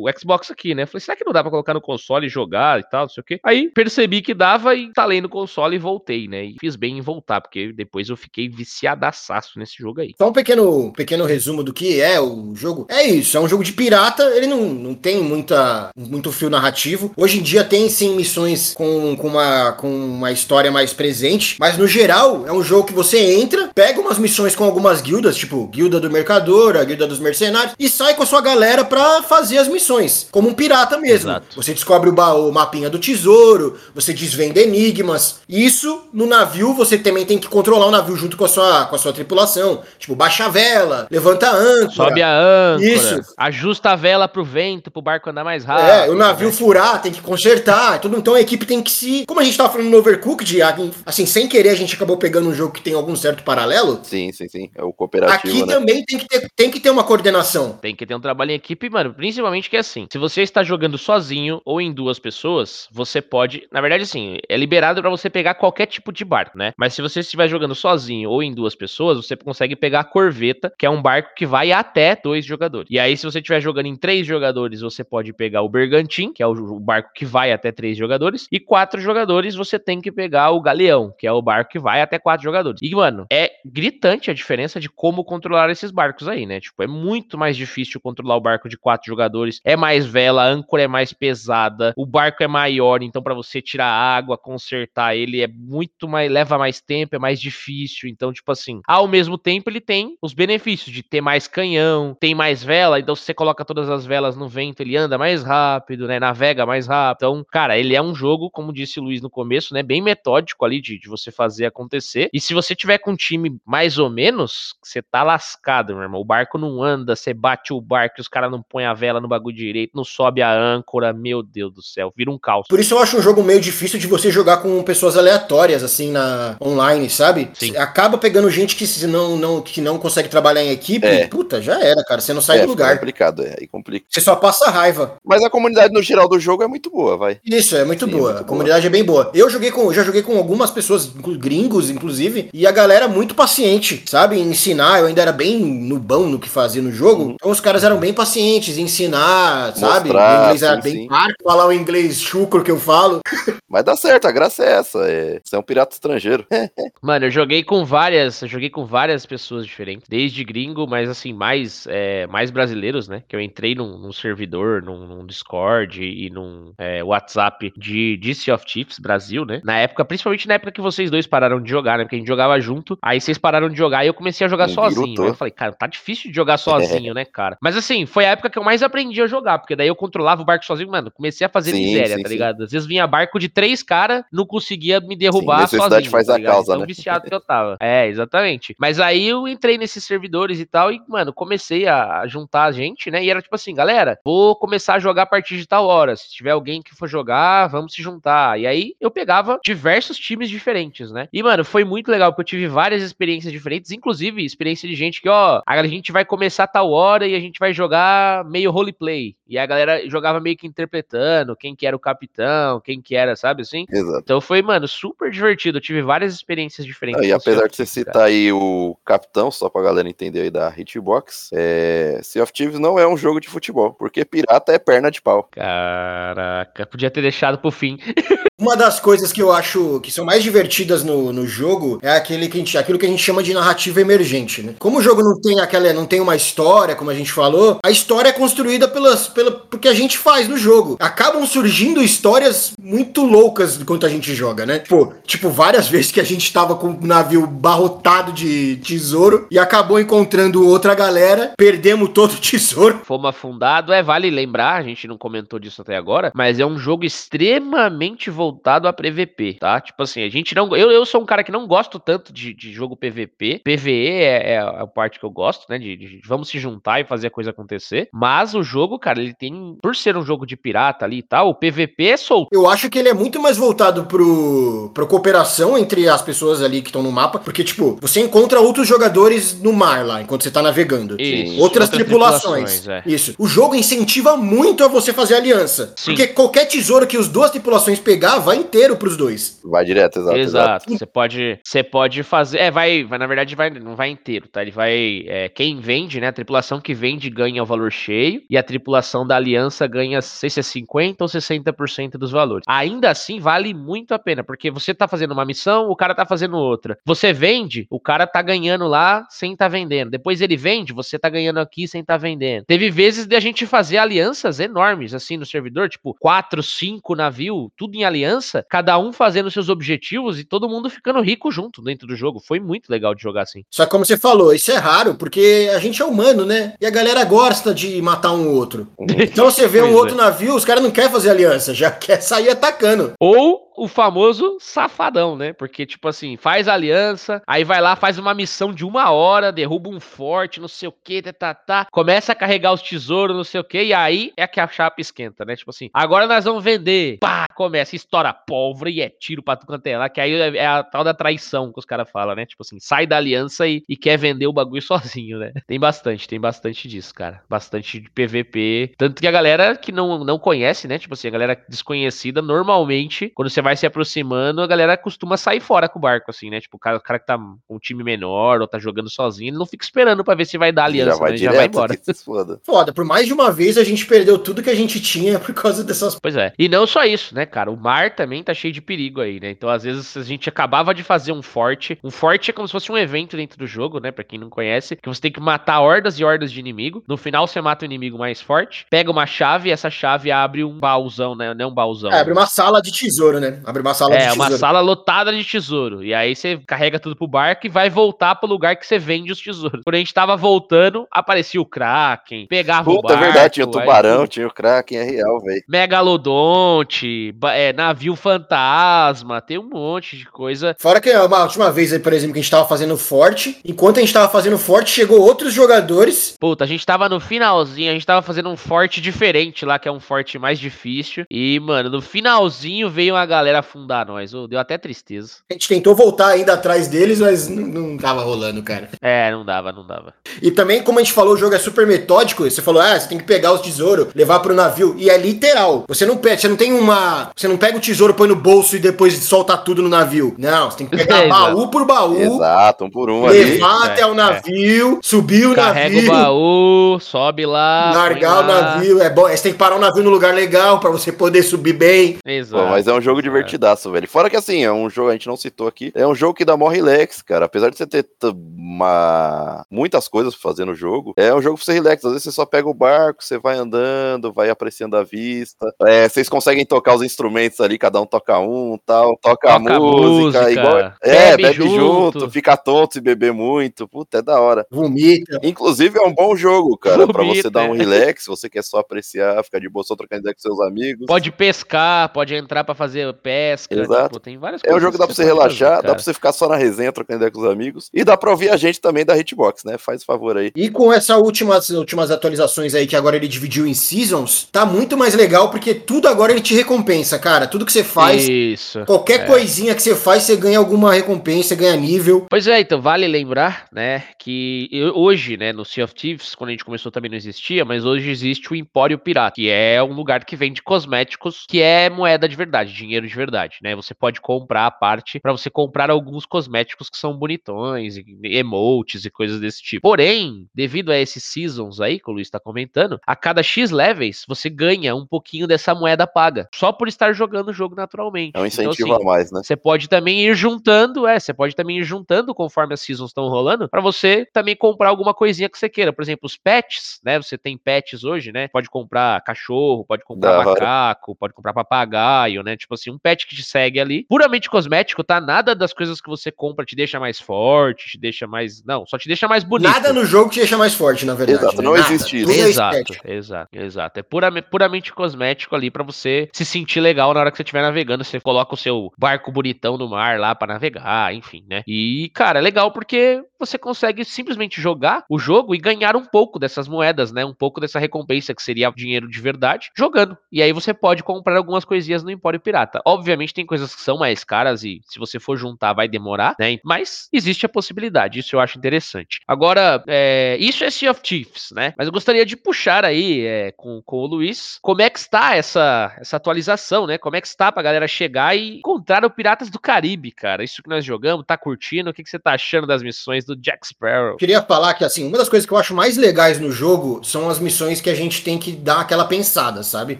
o Xbox aqui, né? Falei, será que não dá pra colocar no console e jogar e tal, não sei o quê? Aí percebi que dava e instalei no console e voltei, né? E fiz bem em voltar, porque depois eu fiquei viciadaço nesse jogo aí. Só um pequeno, pequeno resumo do que é o jogo. É isso, é um jogo de pirata, ele não, não tem muita, muito fio narrativo. Hoje em dia tem sim missões com, com, uma, com uma história mais presente, mas no geral é um jogo que você entra, pega umas missões com algumas guildas, tipo guilda do mercador, a guilda dos mercenários, e sai com a sua galera pra fazer as missões, como um pirata mesmo. Exato. Você descobre o, baú, o mapinha do tesouro, você desvenda enigmas. Isso no navio você também tem que controlar o navio junto com a sua, com a sua tripulação. Tipo, baixa a vela, levanta a âncora. Sobe a âncora, Isso. ajusta a vela pro vento, pro barco andar mais rápido. É, o navio né? furar, tem que consertar, tudo. Então a equipe tem que se. Como a gente tava falando no Overcooked, assim, sem querer a gente acabou pegando um jogo que tem algum certo paralelo. Sim, sim, sim. É o cooperativo, Aqui né? também tem que, ter, tem que ter uma coordenação. Tem que ter um trabalho em equipe, mano. Principalmente que é assim. Se você está jogando sozinho ou em duas pessoas, você pode. Na verdade, assim, é liberado pra você pegar qualquer tipo de barco, né? Mas se você estiver jogando sozinho ou em duas pessoas, você consegue pegar a corveta, que é um barco que vai até dois jogadores. E aí, se você estiver jogando em três jogadores, você pode pegar o Bergantim, que é o o barco que vai até três jogadores. E quatro jogadores, você tem que pegar o Galeão, que é o barco que vai até quatro jogadores. E, mano, é gritante a diferença de como controlar esses barcos aí, né? Tipo, é muito mais difícil controlar o barco de quatro jogadores. É mais vela, a âncora é mais pesada, o barco é maior, então para você tirar água, consertar ele é muito mais leva mais tempo, é mais difícil. Então, tipo assim, ao mesmo tempo ele tem os benefícios de ter mais canhão, tem mais vela, então se você coloca todas as velas no vento, ele anda mais rápido, né? Navega mais rápido. Então, cara, ele é um jogo, como disse o Luiz no começo, né, bem metódico ali de, de você fazer acontecer. E se você tiver com um time mais ou menos, você tá lascado, meu irmão. O barco não anda, você bate o barco, os caras não põem a vela no bagulho direito, não sobe a âncora, meu Deus do céu, vira um caos. Por isso eu acho um jogo meio difícil de você jogar com pessoas aleatórias, assim, na online, sabe? Sim. Acaba pegando gente que não, não, que não consegue trabalhar em equipe. É. Puta, já era, cara. Você não sai é, do lugar. complicado, é, aí complica. Você só passa raiva. Mas a comunidade no geral do jogo é muito boa, vai. Isso, é muito Sim, boa. muito a comunidade é bem boa. Eu joguei com, já joguei com algumas pessoas, inclu- gringos, inclusive, e a galera muito paciente, sabe? Em ensinar, eu ainda era bem nubão no que fazia no jogo. Uhum. Então os caras eram bem pacientes em ensinar, sabe? Mostrar, o inglês era sim, bem claro, falar o inglês chucro que eu falo. (laughs) Mas dá certo, a graça é essa. É... Você é um pirata estrangeiro. (laughs) Mano, eu joguei com várias, eu joguei com várias pessoas diferentes, desde gringo, mas assim, mais, é, mais brasileiros, né? Que eu entrei num, num servidor, num, num Discord e num é, WhatsApp de, de Sea of Chiefs Brasil, né? Na época, principalmente na época que vocês dois pararam de jogar, né? Porque a gente jogava junto, aí vocês pararam de jogar e eu comecei a jogar sozinho. eu falei, cara, tá difícil de jogar (laughs) sozinho, né, cara? Mas assim, foi a época que eu mais aprendi a jogar, porque daí eu controlava o barco sozinho, mano, comecei a fazer Sim, miséria, sim, tá sim. ligado? Às vezes vinha barco de três caras, não conseguia me derrubar necessidade sozinho. faz tá a causa, Tão né? viciado que eu (laughs) tava. É, exatamente. Mas aí eu entrei nesses servidores e tal, e, mano, comecei a, a juntar a gente, né? E era tipo assim, galera, vou começar a jogar a partir de tal hora. Se tiver alguém que for jogar, vamos se juntar. E aí eu pegava diversos times diferentes, né? E, mano, foi muito legal, porque eu tive várias experiências diferentes, inclusive experiência de gente que, ó, a gente vai começar tal hora e a gente vai jogar meio roleplay. E a galera jogava meio que interpretando quem que era o capitão, quem que era, sabe assim? Exato. Então foi, mano, super divertido. Eu tive várias experiências diferentes. Ah, e apesar de você citar aí o capitão, só pra galera entender aí da Hitbox, é... Sea of Thieves não é um jogo de futebol, porque pirata é perna de pau. Caraca, podia ter deixado pro fim. (laughs) Uma das coisas que eu acho que são mais divertidas no, no jogo é aquele que a gente, aquilo que a gente chama de narrativa emergente, né? Como o jogo não tem aquela, não tem uma história, como a gente falou, a história é construída pelas, pela, porque a gente faz no jogo. Acabam surgindo histórias muito loucas enquanto a gente joga, né? Pô, tipo, várias (laughs) vezes que a gente tava com um navio barrotado de tesouro e acabou encontrando outra galera, perdemos todo o tesouro. Fomos afundado. É, vale lembrar, a gente não comentou disso até agora, mas é um jogo extremamente voltado a PVP, tá? Tipo assim, a gente não. Eu, eu sou um cara que não gosto tanto de, de jogo PVP. PVE é, é a parte que eu gosto, né? De, de vamos se juntar e fazer a coisa acontecer. Mas o jogo, cara, ele tem. Por ser um jogo de pirata ali e tal, o PVP é solto. Eu acho que ele é muito mais voltado pro, pro cooperação entre as pessoas ali que estão no mapa, porque, tipo, você encontra outros jogadores no mar lá, enquanto você tá navegando. Isso, outras, tripulações. é. Isso. O jogo incentiva muito a você fazer aliança. Sim. Porque qualquer tesouro que as duas tripulações pegar, vai inteiro pros dois. Vai direto, exato. Exato. Você pode, você pode fazer. É, vai, vai, na verdade, vai, não vai inteiro, tá? Ele vai. É, quem vende, né? A tripulação que vende ganha o valor cheio e a tripulação da aliança ganha, sei se é 50% ou 60% dos valores. Ainda assim, vale muito a pena, porque você tá fazendo uma missão, o cara tá fazendo outra. Você vende, o cara tá ganhando lá sem tá vendendo. Depois ele vende, você tá ganhando aqui sem tá vendendo. Teve vezes de a gente fazer alianças enormes, assim, no servidor, tipo, quatro, cinco navios, tudo em aliança, cada um fazendo seus objetivos e todo mundo ficando rico junto dentro do jogo. Foi muito legal de jogar assim. Só que como você falou, isso é raro, porque a gente é humano, né? E a galera gosta de matar um outro. (laughs) Então você vê um outro é. navio, os caras não querem fazer aliança, já (laughs) quer sair atacando. Ou o famoso safadão, né? Porque, tipo assim, faz aliança, aí vai lá, faz uma missão de uma hora, derruba um forte, não sei o que, tá, tá, tá, começa a carregar os tesouros, não sei o que, e aí é que a chapa esquenta, né? Tipo assim, agora nós vamos vender. Pá, começa, estoura pólvora e é tiro pra tu é lá, que aí é é a tal da traição que os caras falam, né? Tipo assim, sai da aliança e, e quer vender o bagulho (laughs) sozinho, né? Tem bastante, tem bastante disso, cara. Bastante de PVP. Tanto que a galera que não, não conhece, né? Tipo assim, a galera desconhecida, normalmente, quando você vai se aproximando, a galera costuma sair fora com o barco, assim, né? Tipo, o cara, o cara que tá com um time menor ou tá jogando sozinho, ele não fica esperando pra ver se vai dar aliança, já vai né? Ele direto, já vai embora. foda. (laughs) Foda, por mais de uma vez a gente perdeu tudo que a gente tinha por causa dessas. Pois é. E não só isso, né, cara? O mar também tá cheio de perigo aí, né? Então, às vezes, a gente acabava de fazer um forte. Um forte é como se fosse um evento dentro do jogo, né? Pra quem não conhece, que você tem que matar hordas e hordas de inimigo. No final, você mata o inimigo mais forte, pega uma chave e essa chave abre um baúzão, né? Não é um baúzão. É, abre uma sala de tesouro, né? Abre uma sala de É, tesouro. uma sala lotada de tesouro. E aí você carrega tudo pro barco e vai voltar pro lugar que você vende os tesouros. Quando a gente tava voltando, aparecia o Kraken, pegava o Puta, é barco. verdade, tinha o aí tubarão, tinha o Kraken, é real, velho. Megalodonte, é, navio fantasma, tem um monte de coisa. Fora que uma última vez aí, por exemplo, que a gente tava fazendo forte, enquanto a gente tava fazendo forte, chegou outros jogadores. Puta, a gente tava no finalzinho, a gente tava fazendo um forte diferente lá, que é um forte mais difícil. E, mano, no finalzinho veio uma galera afundar nós. Ô, deu até tristeza. A gente tentou voltar ainda atrás deles, mas não, não tava rolando, cara. É, não dava, não dava. E também, como a gente falou, o jogo é super metódico. Você falou, ah, você tem que pegar os tesouros, levar pro navio. E é literal. Você não pega, você não tem uma. Você não pega o tesouro, põe no bolso e depois solta tudo no navio. Não, você tem que pegar (laughs) É, baú por baú, Exato, um por um ali. levar É, até o navio, subir o Carrega navio. o baú, sobe lá. Largar o lá. navio, é bom. Você tem que parar o navio no lugar legal pra você poder subir bem. Exato. Pô, mas é um jogo divertidaço, velho. Fora que assim, é um jogo, a gente não citou aqui, é um jogo que dá mó relax, cara. Apesar de você ter uma... muitas coisas pra fazer no jogo, é um jogo pra você relax. Às vezes você só pega o barco, você vai andando, vai apreciando a vista. É, vocês conseguem tocar os instrumentos ali, cada um toca um tal, toca, a Toca música, música, igual. É, bebe bebe, junto. junto. fica tonto se beber muito. Puta, é da hora. Vomita. Inclusive, é um bom jogo, cara, pra você Vomita, dar um é. relax, você quer só apreciar, ficar de boa, só trocando ideia com seus amigos. Pode pescar, pode entrar pra fazer pesca. Exato. tipo, tem várias É um jogo que dá pra você relaxar, fazer, dá pra você ficar só na resenha, trocando ideia com os amigos. E dá pra ouvir a gente também da Hitbox, né? Faz favor aí. E com essas últimas, últimas atualizações aí que agora ele dividiu em seasons, tá muito mais legal porque tudo agora ele te recompensa, cara. Tudo que você faz, Isso. qualquer É. coisinha que você faz, você ganha alguma recompensa, ganha nível. Pois é, então vale lembrar, né, que hoje, né, no Sea of Thieves, quando a gente começou também não existia, mas hoje existe o Empório Pirata, que é um lugar que vende cosméticos, que é moeda de verdade, dinheiro de verdade, né? Você pode comprar a parte pra você comprar alguns cosméticos que são bonitões, e emotes e coisas desse tipo. Porém, devido a esses seasons aí que o Luiz tá comentando, a cada X levels você ganha um pouquinho dessa moeda paga, só por estar jogando o jogo naturalmente. É um Então, incentivo assim, a mais, né? você pode também ir juntando, é, você pode também ir juntando conforme as seasons estão rolando, pra você também comprar alguma coisinha que você queira. Por exemplo, os pets, né? Você tem pets hoje, né? Pode comprar cachorro, pode comprar macaco, pode comprar papagaio, né? Tipo assim, um pet que te segue ali. Puramente cosmético, tá? Nada das coisas que você compra te deixa mais forte, te deixa mais. Não, só te deixa mais bonito. Nada no jogo te deixa mais forte, na verdade. Exato, né? não Nada. existe Tudo isso. é Exato, exato, exato. É puramente, puramente cosmético ali pra você se sentir legal na hora que você estiver navegando. Você coloca o seu barco bonitão no mar lá pra navegar, enfim, né? E, cara, é legal porque você consegue simplesmente jogar o jogo e ganhar um pouco dessas moedas, né? Um pouco dessa recompensa que seria dinheiro de verdade, jogando. E aí você pode comprar algumas coisinhas no Empório Pirata. Obviamente tem coisas que são mais caras e se você for juntar vai demorar, né? Mas existe a possibilidade, isso eu acho interessante. Agora, é, isso é Sea of Thieves, né? Mas eu gostaria de puxar aí é, com, com o Luiz como é que está essa, essa atualização, né? Como é que está pra galera chegar e encontrar o Piratas do Caribe, cara? Isso que nós jogamos, tá curtindo? O que, que você tá achando das missões do Jack Sparrow? Queria falar que, assim, uma das coisas que eu acho mais legais no jogo são as missões que a gente tem que dar aquela pensada, sabe?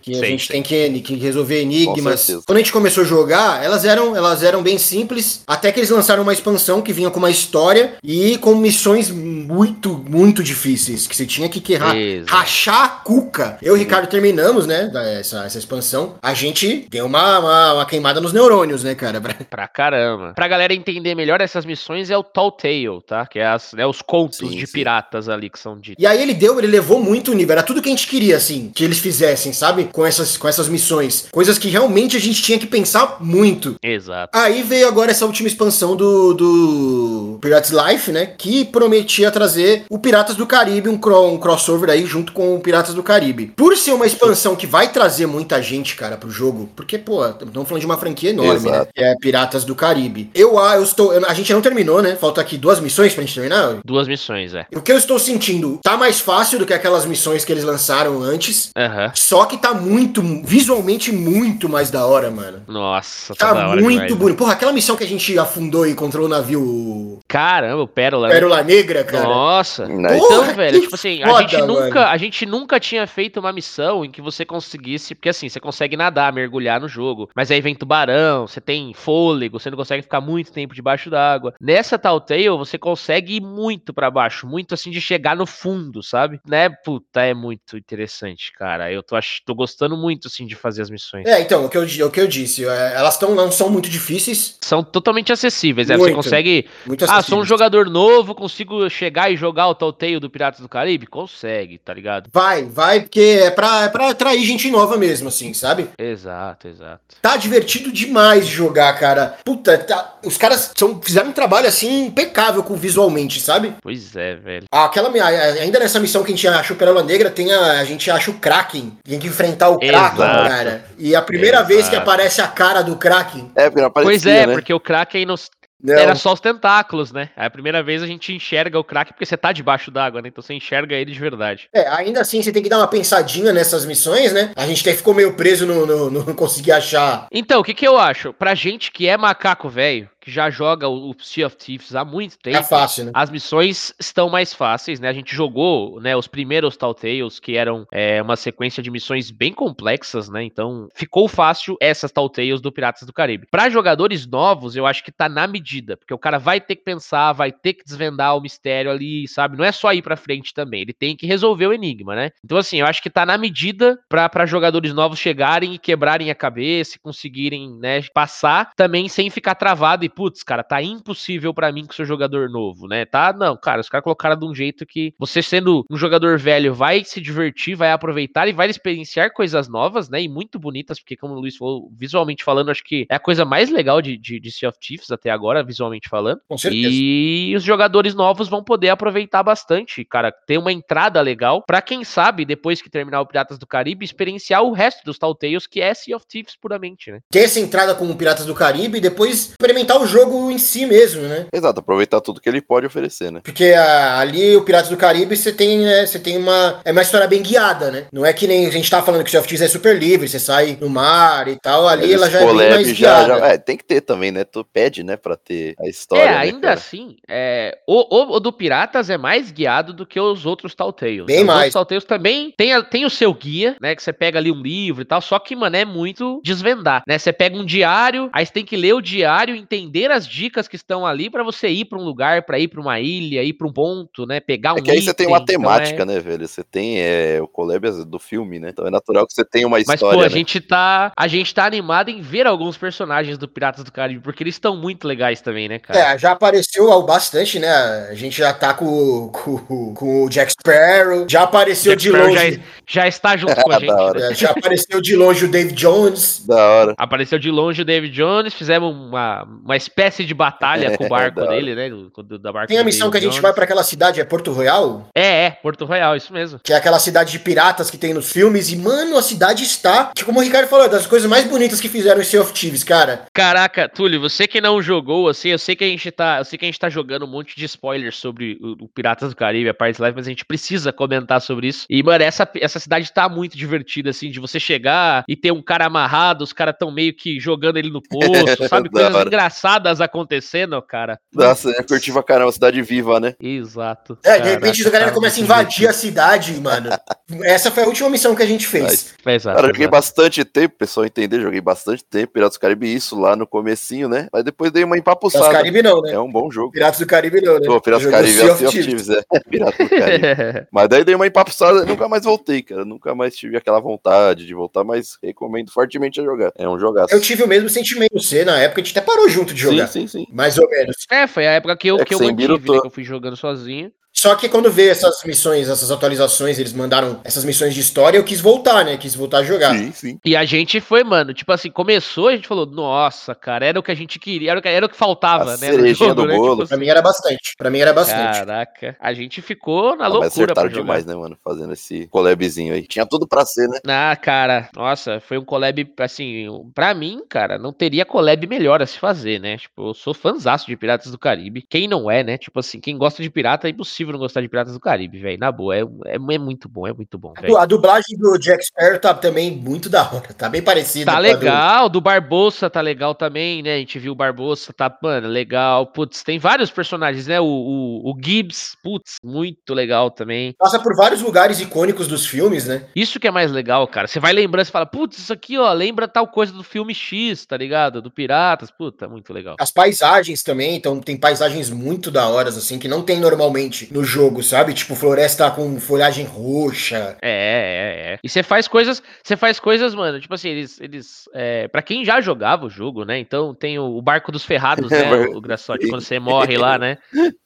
Que a Sim, gente sim. tem que, que resolver enigmas. Quando a gente começou a jogar, elas eram, elas eram bem simples, até que eles lançaram uma expansão que vinha com uma história e com missões muito, muito difíceis, que você tinha que, que ra- rachar a cuca. Eu e o Ricardo terminamos, né, essa, essa expansão. A gente deu uma, uma, uma queimada nos neurônios, né, cara? (laughs) Pra- Pra caramba. Pra galera entender melhor essas missões é o Tall Tale, tá? Que é as, né, os contos Sim, de sim. piratas ali que são ditos. E aí ele deu, ele levou muito o nível. Era tudo que a gente queria, assim, que eles fizessem, sabe? Com essas, com essas missões. Coisas que realmente a gente tinha que pensar muito. Exato. Aí veio agora essa última expansão do, do Pirates Life, né? Que prometia trazer o Piratas do Caribe, um, cro- um crossover aí junto com o Piratas do Caribe. Por ser uma expansão que vai trazer muita gente, cara, pro jogo, porque, pô, estamos falando de uma franquia enorme, né? Exato. Que é Piratas do Caribe. Eu, ah, eu estou. eu- a gente não terminou, né? Falta aqui duas missões pra gente terminar. Duas missões, é. O que eu estou sentindo tá mais fácil do que aquelas missões que eles lançaram antes. Aham. Só que tá muito, visualmente muito mais da hora, mano. Nossa, tá, da Tá hora muito demais, né? bonito. Porra, aquela missão que a gente afundou e encontrou o navio Caramba, o Pérola. né? Pérola Negra, cara. Nossa. Então, Porra, velho, que tipo assim, a foda, gente nunca, mano. a gente nunca tinha feito uma missão em que você conseguisse, porque assim, você consegue nadar, mergulhar no jogo, mas aí vem tubarão, você tem fôlego, você não consegue ficar muito tempo debaixo d'água. Nessa Telltale, você consegue ir muito pra baixo, muito assim de chegar no fundo, sabe? Né? Puta, é muito interessante, cara. Eu tô, ach... tô gostando muito assim de fazer as missões. É, então, o que eu, o que eu disse, é, elas tão, não são muito difíceis, São totalmente acessíveis, né? Você consegue muito Ah, sou um jogador novo, consigo chegar e jogar o Telltale do Piratas do Caribe? Consegue, tá ligado? Vai, vai, porque é pra, é pra atrair gente nova mesmo, assim, sabe? Exato, exato. Tá divertido demais de jogar, cara. Puta, tá- os caras são, fizeram um trabalho, assim, impecável com visualmente, sabe? Pois é, velho. Ah, Aquela, ainda nessa missão que a gente acha o Pérola Negra, tem a, a gente acha o Kraken. Tem que enfrentar o Kraken, Exato. cara. E a primeira Exato. vez que aparece a cara do Kraken. É, porque não aparecia, pois é, né? porque o Kraken não... Não, era só os tentáculos, né? Aí a primeira vez a gente enxerga o Kraken porque você tá debaixo d'água, né? Então você enxerga ele de verdade. É, ainda assim você tem que dar uma pensadinha nessas missões, né? A gente até ficou meio preso no, no, conseguir achar. Então, o que que eu acho? Pra gente que é macaco velho, que já joga o, Sea of Thieves há muito tempo... É fácil, né? As missões estão mais fáceis, né? A gente jogou, né, os primeiros Telltales, que eram é, uma sequência de missões bem complexas, né? Então, ficou fácil essas Telltales do Piratas do Caribe. Para jogadores novos, eu acho que tá na medida, porque o cara vai ter que pensar, vai ter que desvendar o mistério ali, sabe? Não é só ir pra frente também, ele tem que resolver o enigma, né? Então, assim, eu acho que tá na medida para jogadores novos chegarem e quebrarem a cabeça e conseguirem, né, passar também sem ficar travado e putz, cara, tá impossível pra mim que sou jogador novo, né? Tá? Não, cara, os caras colocaram de um jeito que você sendo um jogador velho vai se divertir, vai aproveitar e vai experienciar coisas novas, né? E muito bonitas, porque como o Luiz falou, visualmente falando, acho que é a coisa mais legal de, de, de Sea of Thieves até agora, visualmente falando. Com certeza. E os jogadores novos vão poder aproveitar bastante, cara. Ter uma entrada legal pra quem sabe, depois que terminar o Piratas do Caribe, experienciar o resto dos Telltales, que é Sea of Thieves puramente, né? Ter essa entrada com o Piratas do Caribe e depois experimentar o jogo em si mesmo, né? Exato, aproveitar tudo que ele pode oferecer, né? Porque ah, ali o Piratas do Caribe você tem, né, você tem uma. É uma história bem guiada, né? Não é que nem a gente tava falando que o Thieves é super livre, você sai no mar e tal. Ali ela já é bem mais já- guiada. já- é, tem que ter também, né? Tu pede, né, pra ter a história. é, né, ainda cara? assim, é, o, o- o do Piratas é mais guiado do que os outros Telltales. Bem Os mais. outros Telltales também tem, a- tem o seu guia, né? Que você pega ali um livro e tal, só que, mano, é muito desvendar, né? Você pega um diário, aí você tem que ler o diário, entender as dicas que estão ali pra você ir pra um lugar, pra ir pra uma ilha, ir pra um ponto, né? Pegar um É que aí você tem uma item, então temática, é- né, velho? Você tem é, o é do filme, né? Então é natural que você tenha uma Mas, história. pô, a né? gente tá. A gente tá animado em ver alguns personagens do Piratas do Caribe, porque eles estão muito legais também, né, cara? É, já apareceu bastante, né? A gente já tá com, com, com o Jack Sparrow, já apareceu Jack de Sparrow longe. já, já está junto (laughs) com a Da gente. hora. né? é, já apareceu de longe o Dave Jones. Da hora. Apareceu de longe o David Jones, fizemos uma, uma espécie de batalha com o (laughs) barco Da hora. dele, né? do- do- da barco Tem a missão que a gente vai pra aquela cidade, é Porto Royal? É, é, Porto Royal, isso mesmo. Que é aquela cidade de piratas que tem nos filmes. E, mano, a cidade está, tipo, como o Ricardo falou, das coisas mais bonitas que fizeram em Sea of Thieves, cara. Caraca, Túlio, você que não jogou, assim, eu sei que a gente tá, eu sei que a gente tá jogando um monte de spoilers sobre o, o Piratas do Caribe, a parte live, mas a gente precisa comentar sobre isso. E, mano, essa, essa cidade tá muito divertida, assim, de você chegar e ter um cara amarrado, os caras tão meio que jogando ele no poço, (laughs) sabe? Coisas hora. Engraçadas acontecendo, cara. Nossa, eu curti pra caramba, cidade viva, né? Exato. É, de repente a galera tá começa a invadir a cidade, mano. Essa foi a última missão que a gente fez. Exato, Cara, eu joguei exato. bastante tempo, pessoal entender, joguei bastante tempo, Piratas do Caribe, isso lá no comecinho, né? Mas depois dei uma Piratas do empapuçada. Caribe não, né? É um bom jogo. Piratas do Caribe não, né? Pô, Piratas do Eu Caribe é Sea Thieves. Thieves, é. Piratas do Caribe. (laughs) Mas daí dei uma empapuçada e nunca mais voltei, cara. Nunca mais tive aquela vontade de voltar, mas recomendo fortemente a jogar. É um jogaço. Eu tive o mesmo sentimento, você, na época a gente até parou junto de jogar. Sim, sim, sim. Mais ou menos. é, foi a época que eu, É que que eu mantive, né, que eu fui jogando sozinho. Só que quando veio essas missões, essas atualizações, eles mandaram essas missões de história, eu quis voltar, né? Quis voltar a jogar. Sim, sim. E a gente foi, mano, tipo assim, começou, a gente falou, nossa, cara, era o que a gente queria, era o que, era o que faltava, A né? cerejinha do né? bolo. Tipo Pra mim era bastante. Pra mim era bastante. Caraca, a gente ficou na Ah, mas loucura acertaram pra jogar. demais, né, mano? Fazendo esse collabzinho aí. Tinha tudo pra ser, né? Ah, cara, nossa, foi um collab, assim, pra mim, cara, não teria collab melhor a se fazer, né? Tipo, eu sou fãzaço de Piratas do Caribe. Quem não é, né? Tipo assim, quem gosta de pirata, é impossível não gostar de Piratas do Caribe, velho. Na boa, é, é, é muito bom, é muito bom, du- A dublagem do Jack Sparrow tá também muito da hora. Tá bem parecida. Tá a do- legal, do Barbosa tá legal também, né? A gente viu o Barbosa, tá, mano, legal. Putz, tem vários personagens, né? O, o, o Gibbs, putz, muito legal também. Passa por vários lugares icônicos dos filmes, né? Isso que é mais legal, cara. Você vai lembrando, você fala, putz, isso aqui, ó, lembra tal coisa do filme X, tá ligado? Do Piratas, puta, muito legal. As paisagens também, então tem paisagens muito da horas, assim, que não tem normalmente no jogo, sabe? Tipo, floresta com folhagem roxa. É, é, é. E você faz coisas, você faz coisas, mano, tipo assim, eles, eles, é, pra quem já jogava o jogo, né, então tem o, o Barco dos Ferrados, (laughs) né, o, o Graçote, quando você morre lá, né,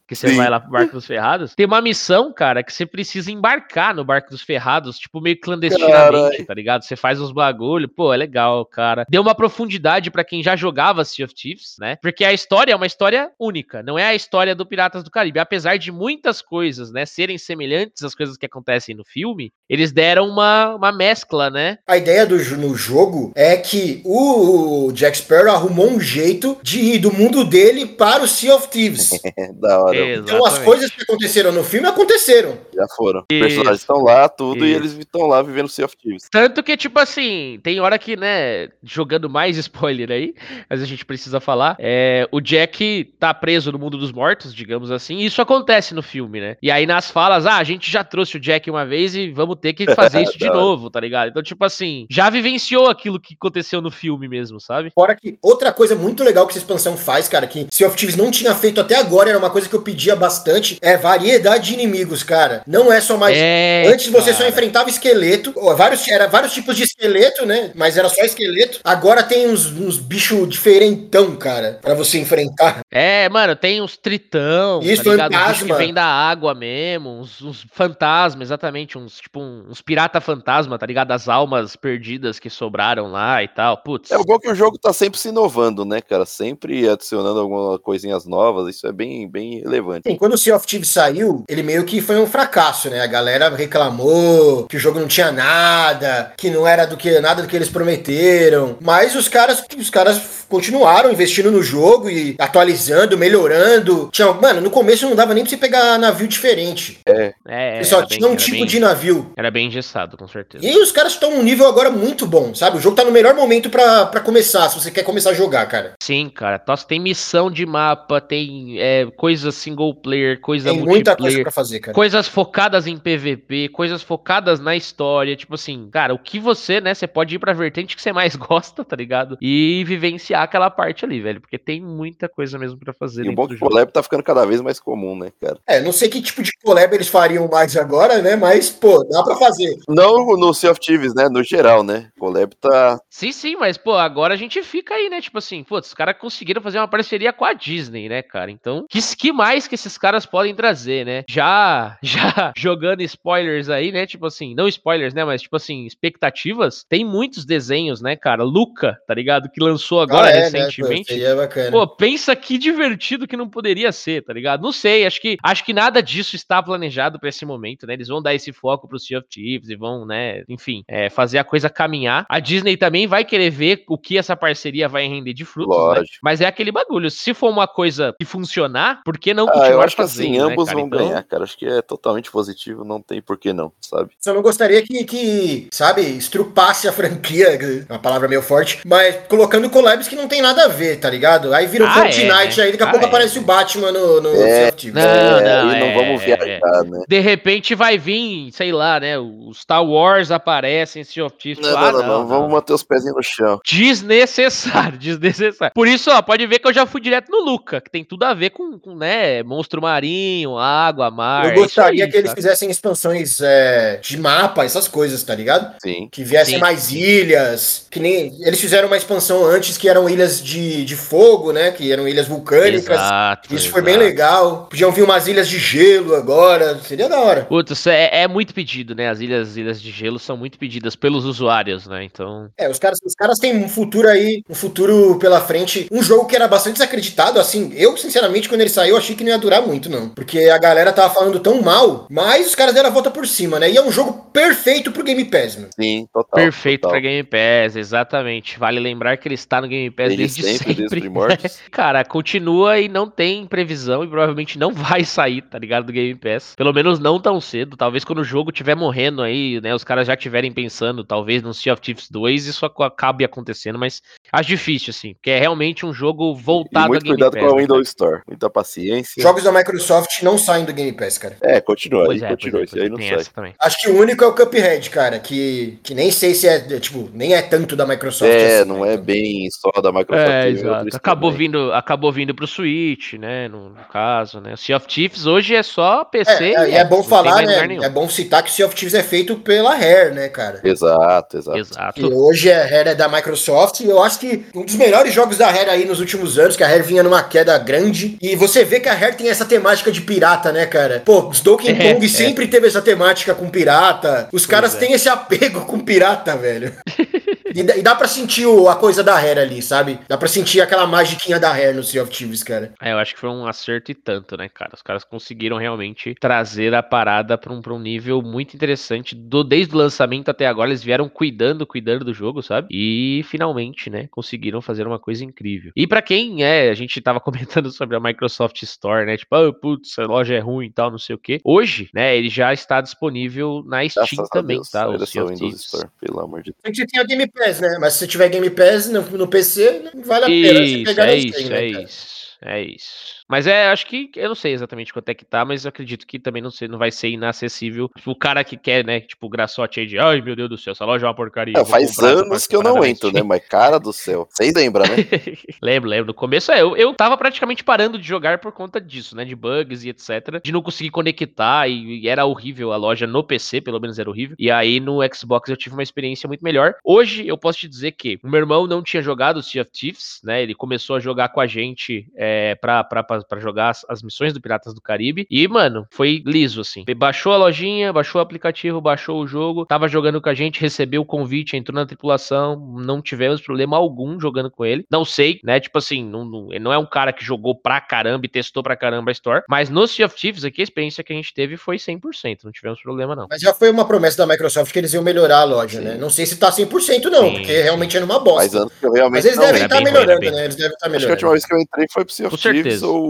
que você Sim. vai lá pro Barco dos Ferrados, tem uma missão, cara, que você precisa embarcar no Barco dos Ferrados, tipo, meio clandestinamente, Carai. tá ligado? Você faz uns bagulho, pô, é legal, cara. Deu uma profundidade pra quem já jogava Sea of Thieves, né, porque a história é uma história única, não é a história do Piratas do Caribe, apesar de muitas coisas, né, serem semelhantes às coisas que acontecem no filme, eles deram uma, uma mescla, né? A ideia do, no jogo é que o Jack Sparrow arrumou um jeito de ir do mundo dele para o Sea of Thieves. (laughs) É, da hora. Então as coisas que aconteceram no filme aconteceram. Já foram. Isso. Os personagens estão lá, tudo, e Isso. eles estão lá vivendo Sea of Thieves. Tanto que, tipo assim, tem hora que, né, jogando mais spoiler aí, mas a gente precisa falar, é, o Jack tá preso no mundo dos mortos, digamos assim, e isso acontece no filme, né? E aí nas falas, ah, a gente já trouxe o Jack uma vez e vamos ter que fazer (laughs) isso de novo, tá ligado? Então, tipo assim, já vivenciou aquilo que aconteceu no filme mesmo, sabe? Fora que outra coisa muito legal que essa expansão faz, cara, que Sea of Thieves não tinha feito até agora, era uma coisa que eu pedia bastante, é variedade de inimigos, cara. Não é só mais. É, Antes você só cara. enfrentava esqueleto, vários, era vários tipos de esqueleto, né? Mas era só esqueleto. Agora tem uns, uns bichos diferentão, cara, pra você enfrentar. É, mano, tem uns tritão, Isso, tá ligado? Fantasma. que vem da água mesmo, uns, uns fantasmas, exatamente, uns tipo um- uns pirata fantasma, tá ligado? As almas perdidas que sobraram lá e tal. Putz. É o bom que o jogo tá sempre se inovando, né, cara? Sempre adicionando algumas coisinhas novas, isso é bem, bem relevante. Sim, quando o Sea of Thieves saiu, ele meio que foi um fracasso, né? A galera reclamou que o jogo não tinha nada, que não era do que nada do que eles prometeram. Mas os caras, os caras continuaram investindo no jogo e atualizando, melhorando. Tinha, mano, no começo não dava nem pra você pegar navio diferente. é, Ele só tinha um tipo bem- de navio. Era bem engessado, com certeza. E os caras estão num nível agora muito bom, sabe? O jogo tá no melhor momento pra, pra começar, se você quer começar a jogar, cara. Sim, cara. Nossa, tem missão de mapa, tem é, coisa single player, coisa Tem muita coisa multiplayer. pra fazer, cara. Coisas focadas em PVP, coisas focadas na história, tipo assim, cara, o que você, né, você pode ir pra vertente que você mais (laughs) gosta, tá ligado? E vivenciar aquela parte ali, velho, porque tem muita coisa mesmo pra fazer E o bom é que o collab tá ficando cada vez mais comum, né, cara? É, não sei que tipo de collab eles fariam mais agora, né? Mas, pô, dá pra fazer. Não no Sea of Thieves, né? No geral, né? collab tá. Sim, sim, mas, pô, agora a gente fica aí, né? Tipo assim, putz, os caras conseguiram fazer uma parceria com a Disney, né, cara? Então, que, que mais que esses caras podem trazer, né? Já, (laughs) já jogando spoilers aí, né? Tipo assim, não spoilers, né? Mas, tipo assim, expectativas. Tem muitos desenhos, né, cara? Luca, tá ligado? Que lançou agora Ah, é, né, recentemente. pô, seria bacana. Pô, pensa que divertido que não poderia ser, tá ligado? Não sei, acho que acho que nada disso está planejado pra esse momento, né? Eles vão dar esse foco pro Sea of Thieves e vão, né, enfim, é, fazer a coisa caminhar. A Disney também vai querer ver o que essa parceria vai render de frutos, né? Lógico. Mas é aquele bagulho, se for uma coisa que funcionar, por que não Ah, continuar eu acho que fazendo, assim, né, ambos cara? vão Então, ganhar, cara. Acho que é totalmente positivo, não tem por que não, sabe? Só não gostaria que, que, sabe, estrupasse a franquia, (laughs) é uma palavra meio forte, mas colocando collabs que não tem nada a ver, tá ligado? Aí vira um Ah, Fortnite, é, né? aí daqui a Ah, pouco é. aparece o Batman no, no É. Sea of Thieves. Não, é, não, e não é, vamos é, viajar, né? De repente vai vir, sei lá, né? O Star Wars aparece em Sea of Thieves. Não, Ah, não, não, não, vamos manter os pezinhos no chão. Desnecessário, (laughs) desnecessário. Por isso, ó, pode ver que eu já fui direto no Luca, que tem tudo a ver com, com né, monstro marinho, água, mar. Eu é gostaria aí, que eles sabe? fizessem expansões é, de mapa, essas coisas, tá ligado? Sim. Que viessem Sim, mais ilhas. Que nem. Eles fizeram uma expansão antes que eram ilhas de, de fogo, né? Que eram ilhas vulcânicas. Exato, Isso foi bem exato. legal. Podiam vir umas ilhas de gelo agora. Seria da hora. Putz, é, é muito pedido, né? As ilhas, ilhas de gelo são muito pedidas pelos usuários, né? Então. É, os caras, os caras têm um futuro aí, um futuro pela frente. Um jogo que era bastante desacreditado, assim. Eu, sinceramente, quando ele saiu, achei que não ia durar muito, não. Porque a galera tava falando tão mal, mas os caras deram a volta por cima, né? E é um jogo perfeito pro Game Pass, mano. Sim, total. Perfeito total. pra Game Pass, exatamente. Vale lembrar que ele está no Game Pass Desde desde, sempre, sempre. desde primórdios. (laughs) Cara, continua e não tem previsão e provavelmente não (laughs) vai sair, tá ligado? Do Game Pass. Pelo menos não tão cedo. Talvez quando o jogo estiver morrendo aí, né? Os caras já estiverem pensando, talvez no Sea of Thieves 2, isso ac- acabe acontecendo, mas acho difícil, assim. Porque é realmente um jogo E voltado a muito Game cuidado Pass. com a né, Windows Store. Muita paciência. Jogos da Microsoft não saem do Game Pass, cara. É, continua Pois aí, é, pois continua. é, Isso pois aí é, não tem sai. essa também. Acho que o único é o Cuphead, cara, que, que nem sei se é, é, tipo, nem é tanto da Microsoft. É, assim, não né? é bem só da Microsoft. É, exato. Acabou vindo, acabou vindo pro Switch, né? No, no caso, né? O Sea of Thieves hoje é só PC. É, é, é bom falar, né? É bom citar que o Sea of Thieves é feito pela Rare, né, cara? Exato, exato. Que Exato. hoje a Rare é da Microsoft e eu acho que um dos melhores jogos da Rare aí nos últimos anos, que a Rare vinha numa queda grande. E você vê que a Rare tem essa temática de pirata, né, cara? Pô, os Donkey (laughs) É, Kong é. sempre teve essa temática com pirata. Os caras é. têm esse apego com pirata, velho. (laughs) E dá, e dá pra sentir o- a coisa da Rare ali, sabe? Dá pra sentir aquela magiquinha da Rare no Sea of Thieves, cara. É, eu acho que foi um acerto e tanto, né, cara? Os caras conseguiram realmente trazer a parada pra um, pra um nível muito interessante. Do, desde o lançamento até agora, eles vieram cuidando, cuidando do jogo, sabe? E finalmente, né, conseguiram fazer uma coisa incrível. E pra quem é, a gente tava (laughs) comentando sobre a Microsoft Store, né? Tipo, ah, putz, a loja é ruim e tal, não sei o quê. Hoje, né, ele já está disponível na Steam Graças a também, Deus. tá? O Olha Sea só o of Windows Thieves. Store, pelo amor de Deus. Que você tem a Game Pass, né? Mas se você tiver Game Pass no, no PC, vale a pena você Isso, pegar é isso, é né, cara? isso. É isso. Mas é, acho que eu não sei exatamente quanto é que tá, mas eu acredito que também não, sei, não vai ser inacessível. O cara que quer, né, tipo, o graçote aí de ai meu Deus do céu, essa loja é uma porcaria. É, faz anos que eu não entro, Steam." né? Mas cara do céu. Vocês lembram, né? (laughs) lembro, lembro. No começo é, eu, eu tava praticamente parando de jogar por conta disso, né? De bugs e etc. De não conseguir conectar e, e era horrível a loja no PC, pelo menos era horrível. E aí no Xbox eu tive uma experiência muito melhor. Hoje eu posso te dizer que o meu irmão não tinha jogado Sea of Thieves, né? Ele começou a jogar com a gente é, pra, pra, pra, pra jogar as, as missões do Piratas do Caribe. E, mano, foi liso, assim. Baixou a lojinha, baixou o aplicativo, baixou o jogo, tava jogando com a gente, recebeu o convite, entrou na tripulação, não tivemos problema algum jogando com ele. Não sei, né? Tipo assim, não, não, ele não é um cara que jogou pra caramba e testou pra caramba a Store, mas no Sea of Thieves aqui, a experiência que a gente teve foi 100%, não tivemos problema não. Mas já foi uma promessa da Microsoft que eles iam melhorar a loja, Sim. né? Não sei se tá 100% não, Sim, porque sim. realmente é numa Faz bosta. realmente Mas eles não devem era estar era melhorando, bem né? Eles devem estar Acho que a melhorando. última vez que eu entrei foi pro Sea of Thieves certeza. ou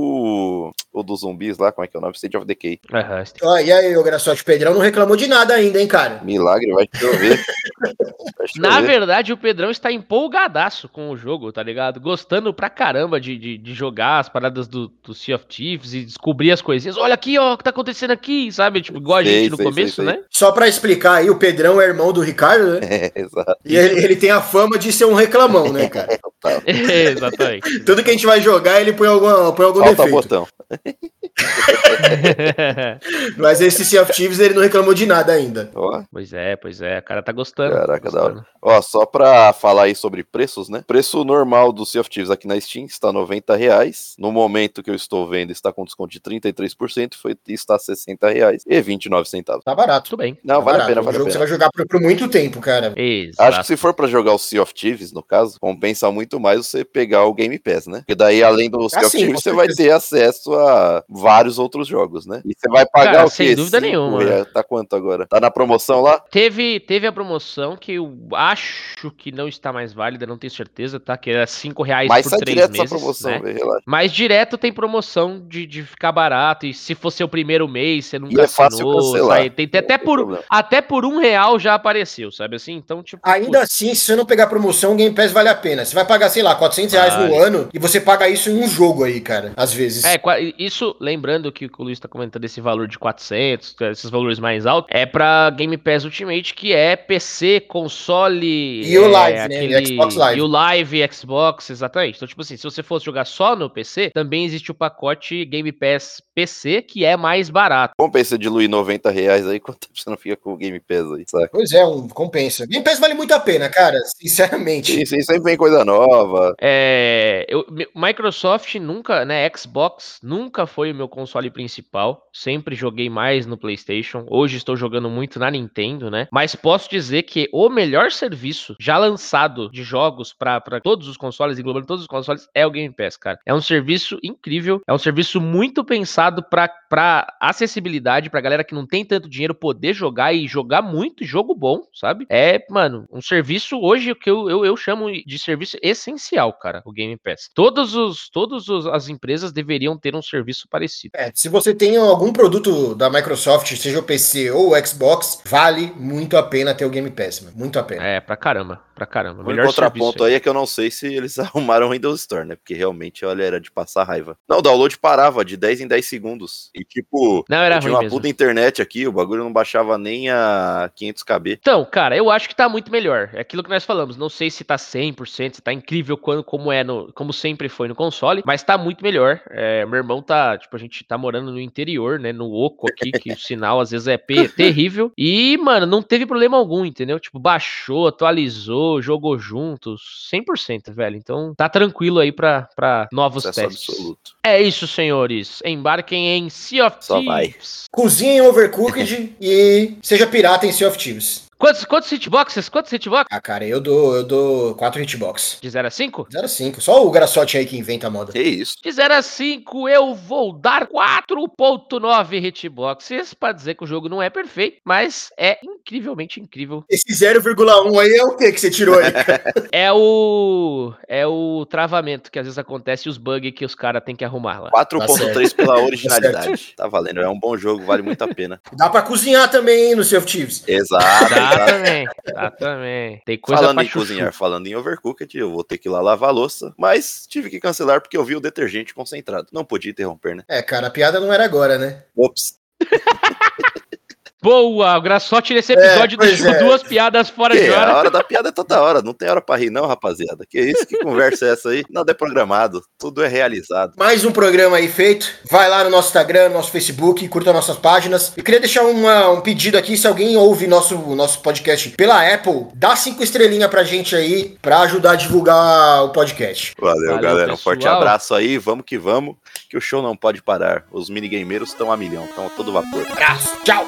o dos zumbis lá, como é que é o nome? State of Decay. Aham, Ó, e aí, o Graçote Pedrão não reclamou de nada ainda, hein, cara? Milagre, vai chover. (laughs) Vai Na verdade, o Pedrão está empolgadaço com o jogo, tá ligado? Gostando pra caramba de, de, de jogar as paradas do, do Sea of Thieves e descobrir as coisinhas. Olha aqui, ó, o que tá acontecendo aqui, sabe? Tipo, igual a Sei, gente no sei, começo, sei, sei. né? Só pra explicar aí, o Pedrão é irmão do Ricardo, né? (laughs) É, exato. E ele, ele tem a fama de ser um reclamão, né, (laughs) cara? Tá. Exatamente. Tudo que a gente vai jogar, ele põe algum, põe algum Falta botão. (laughs) (laughs) Mas esse Sea of Thieves ele não reclamou de nada ainda. Ó, pois é, pois é. O cara tá gostando. Caraca, da gostando. Ó, só pra falar aí sobre preços, né? Preço normal do Sea of Thieves aqui na Steam está 90 reais. No momento que eu estou vendo, está com desconto de 33%, foi, está 60 reais e 29 centavos. Tá barato. Tudo bem. Não, Tá vale barato. a pena, vale a que você pena. vai jogar por, por muito tempo, cara. Exato. Acho que se for pra jogar o Sea of Thieves, no caso, compensa muito mais você pegar o Game Pass, né? Porque daí, além do Sea Ah, of sim, Thieves, você vai ter acesso a vários outros jogos, né? E você vai pagar Cara, o quê? sem dúvida Cinco nenhuma. reais? Tá quanto agora? Tá na promoção lá? Teve, teve a promoção que eu acho que não está mais válida, não tenho certeza, tá? Que era 5 reais Mas por sai 3 direto meses. essa promoção, né? velho. Mas direto tem promoção de, de ficar barato. E se for seu primeiro mês, você nunca E é fácil assinou, cancelar. sai- tem, tem até, por, problema. até por um real já apareceu, sabe assim? Então, tipo. Ainda putz, assim, se você não pegar promoção, o Game Pass vale a pena. Você vai pagar, sei lá, 400 reais no Vale. ano e você paga isso em um jogo aí, cara. Às vezes. É, isso, lembrando que o Luiz tá comentando esse valor de 400, esses valores mais altos, é pra Game Pass Ultimate, que é PC, console... E o é, Live, né? E Xbox Live. E o Live, Xbox, exatamente. Então, tipo assim, se você fosse jogar só no PC, também existe o pacote Game Pass PC, que é mais barato. Compensa diluir 90 reais aí, (laughs) quanto tempo você não fica com o Game Pass aí, saca? Pois é, um, compensa. Game Pass vale muito a pena, cara. Sinceramente. Sim, sim, sempre vem coisa nova. É, eu, mi- Microsoft nunca, né, Xbox nunca foi o meu console principal. Sempre joguei mais no PlayStation. Hoje estou jogando muito na Nintendo, né? Mas posso dizer que o melhor serviço já lançado de jogos para todos os consoles, englobando todos os consoles, é o Game Pass, cara. É um serviço incrível, é um serviço muito pensado para acessibilidade, pra galera que não tem tanto dinheiro poder jogar e jogar muito jogo bom, sabe? É, mano, um serviço hoje que eu, eu, eu chamo de serviço essencial, cara, o Game Pass. Todos os, todas os- as empresas deveriam ter um serviço parecido. É, se você tem algum produto da Microsoft, seja o PC ou o Xbox, vale muito a pena ter o Game Pass, mano. Muito a pena. É, pra caramba, pra caramba. O Melhor contraponto aí é que eu não sei se eles (laughs) arrumaram o Windows Store, né? Porque realmente, olha, era de passar raiva. Não, o download parava de 10 em 10 segundos. E tipo, Não, era tinha uma mesmo. puta internet aqui, o bagulho não baixava nem a 500 KB. Então, cara, eu acho que tá muito melhor. É aquilo que nós falamos. Não sei se tá 100%, se tá incrível quando, como é no, como sempre foi no console, mas tá muito melhor. É, meu irmão tá, tipo, a gente tá morando no interior, né, no oco aqui, que o (laughs) sinal às vezes é terrível. E, mano, não teve problema algum, entendeu? Tipo, baixou, atualizou, jogou juntos, 100%, velho. Então, tá tranquilo aí pra, pra novos Sucesso testes. absoluto. É isso, senhores. Embarquem em Sea of Só vai. Thieves. Cozinha em Overcooked (laughs) e seja pirata em Sea of Thieves. Quantos, quantos hitboxes? Quantos hitboxes? Ah, cara, eu dou, eu dou 4 hitbox. De 0 a 5? 0,5. Só o Graçote aí que inventa a moda. Que isso? De 0 a 5, eu vou dar 4.9 hitboxes pra dizer que o jogo não é perfeito, mas é incrivelmente incrível. Esse 0,1 aí é o que que você tirou aí? (laughs) É o é o travamento que às vezes acontece e os bugs que os caras têm que arrumar lá. 4.3 pela (laughs) Tá originalidade. Tá valendo, é um bom jogo, vale muito a pena. Dá pra cozinhar também hein, no Sea of Thieves. Exato, Exato. também, dá também. Tem coisa falando pra em chuchu. cozinhar, falando em overcooked, eu vou ter que ir lá lavar a louça, mas tive que cancelar porque eu vi o detergente concentrado. Não podia interromper, né? É, cara, a piada não era agora, né? Ops. (laughs) Boa, o Graçote nesse episódio pois deixou é. duas piadas fora Que? de A hora. hora da piada é toda hora, não tem hora pra rir não, rapaziada. Que isso? Que conversa é essa aí? Nada é programado, tudo é realizado. Mais um programa aí feito. Vai lá no nosso Instagram, no nosso Facebook, curta nossas páginas. E queria deixar uma- um pedido aqui, se alguém ouve nosso, nosso podcast pela Apple, dá cinco estrelinhas pra gente aí, pra ajudar a divulgar o podcast. Valeu, Valeu, galera. Um forte pessoal. abraço aí, vamos que vamos, que o show não pode parar. Os minigameiros estão a milhão, estão a todo vapor. Abraço, tchau!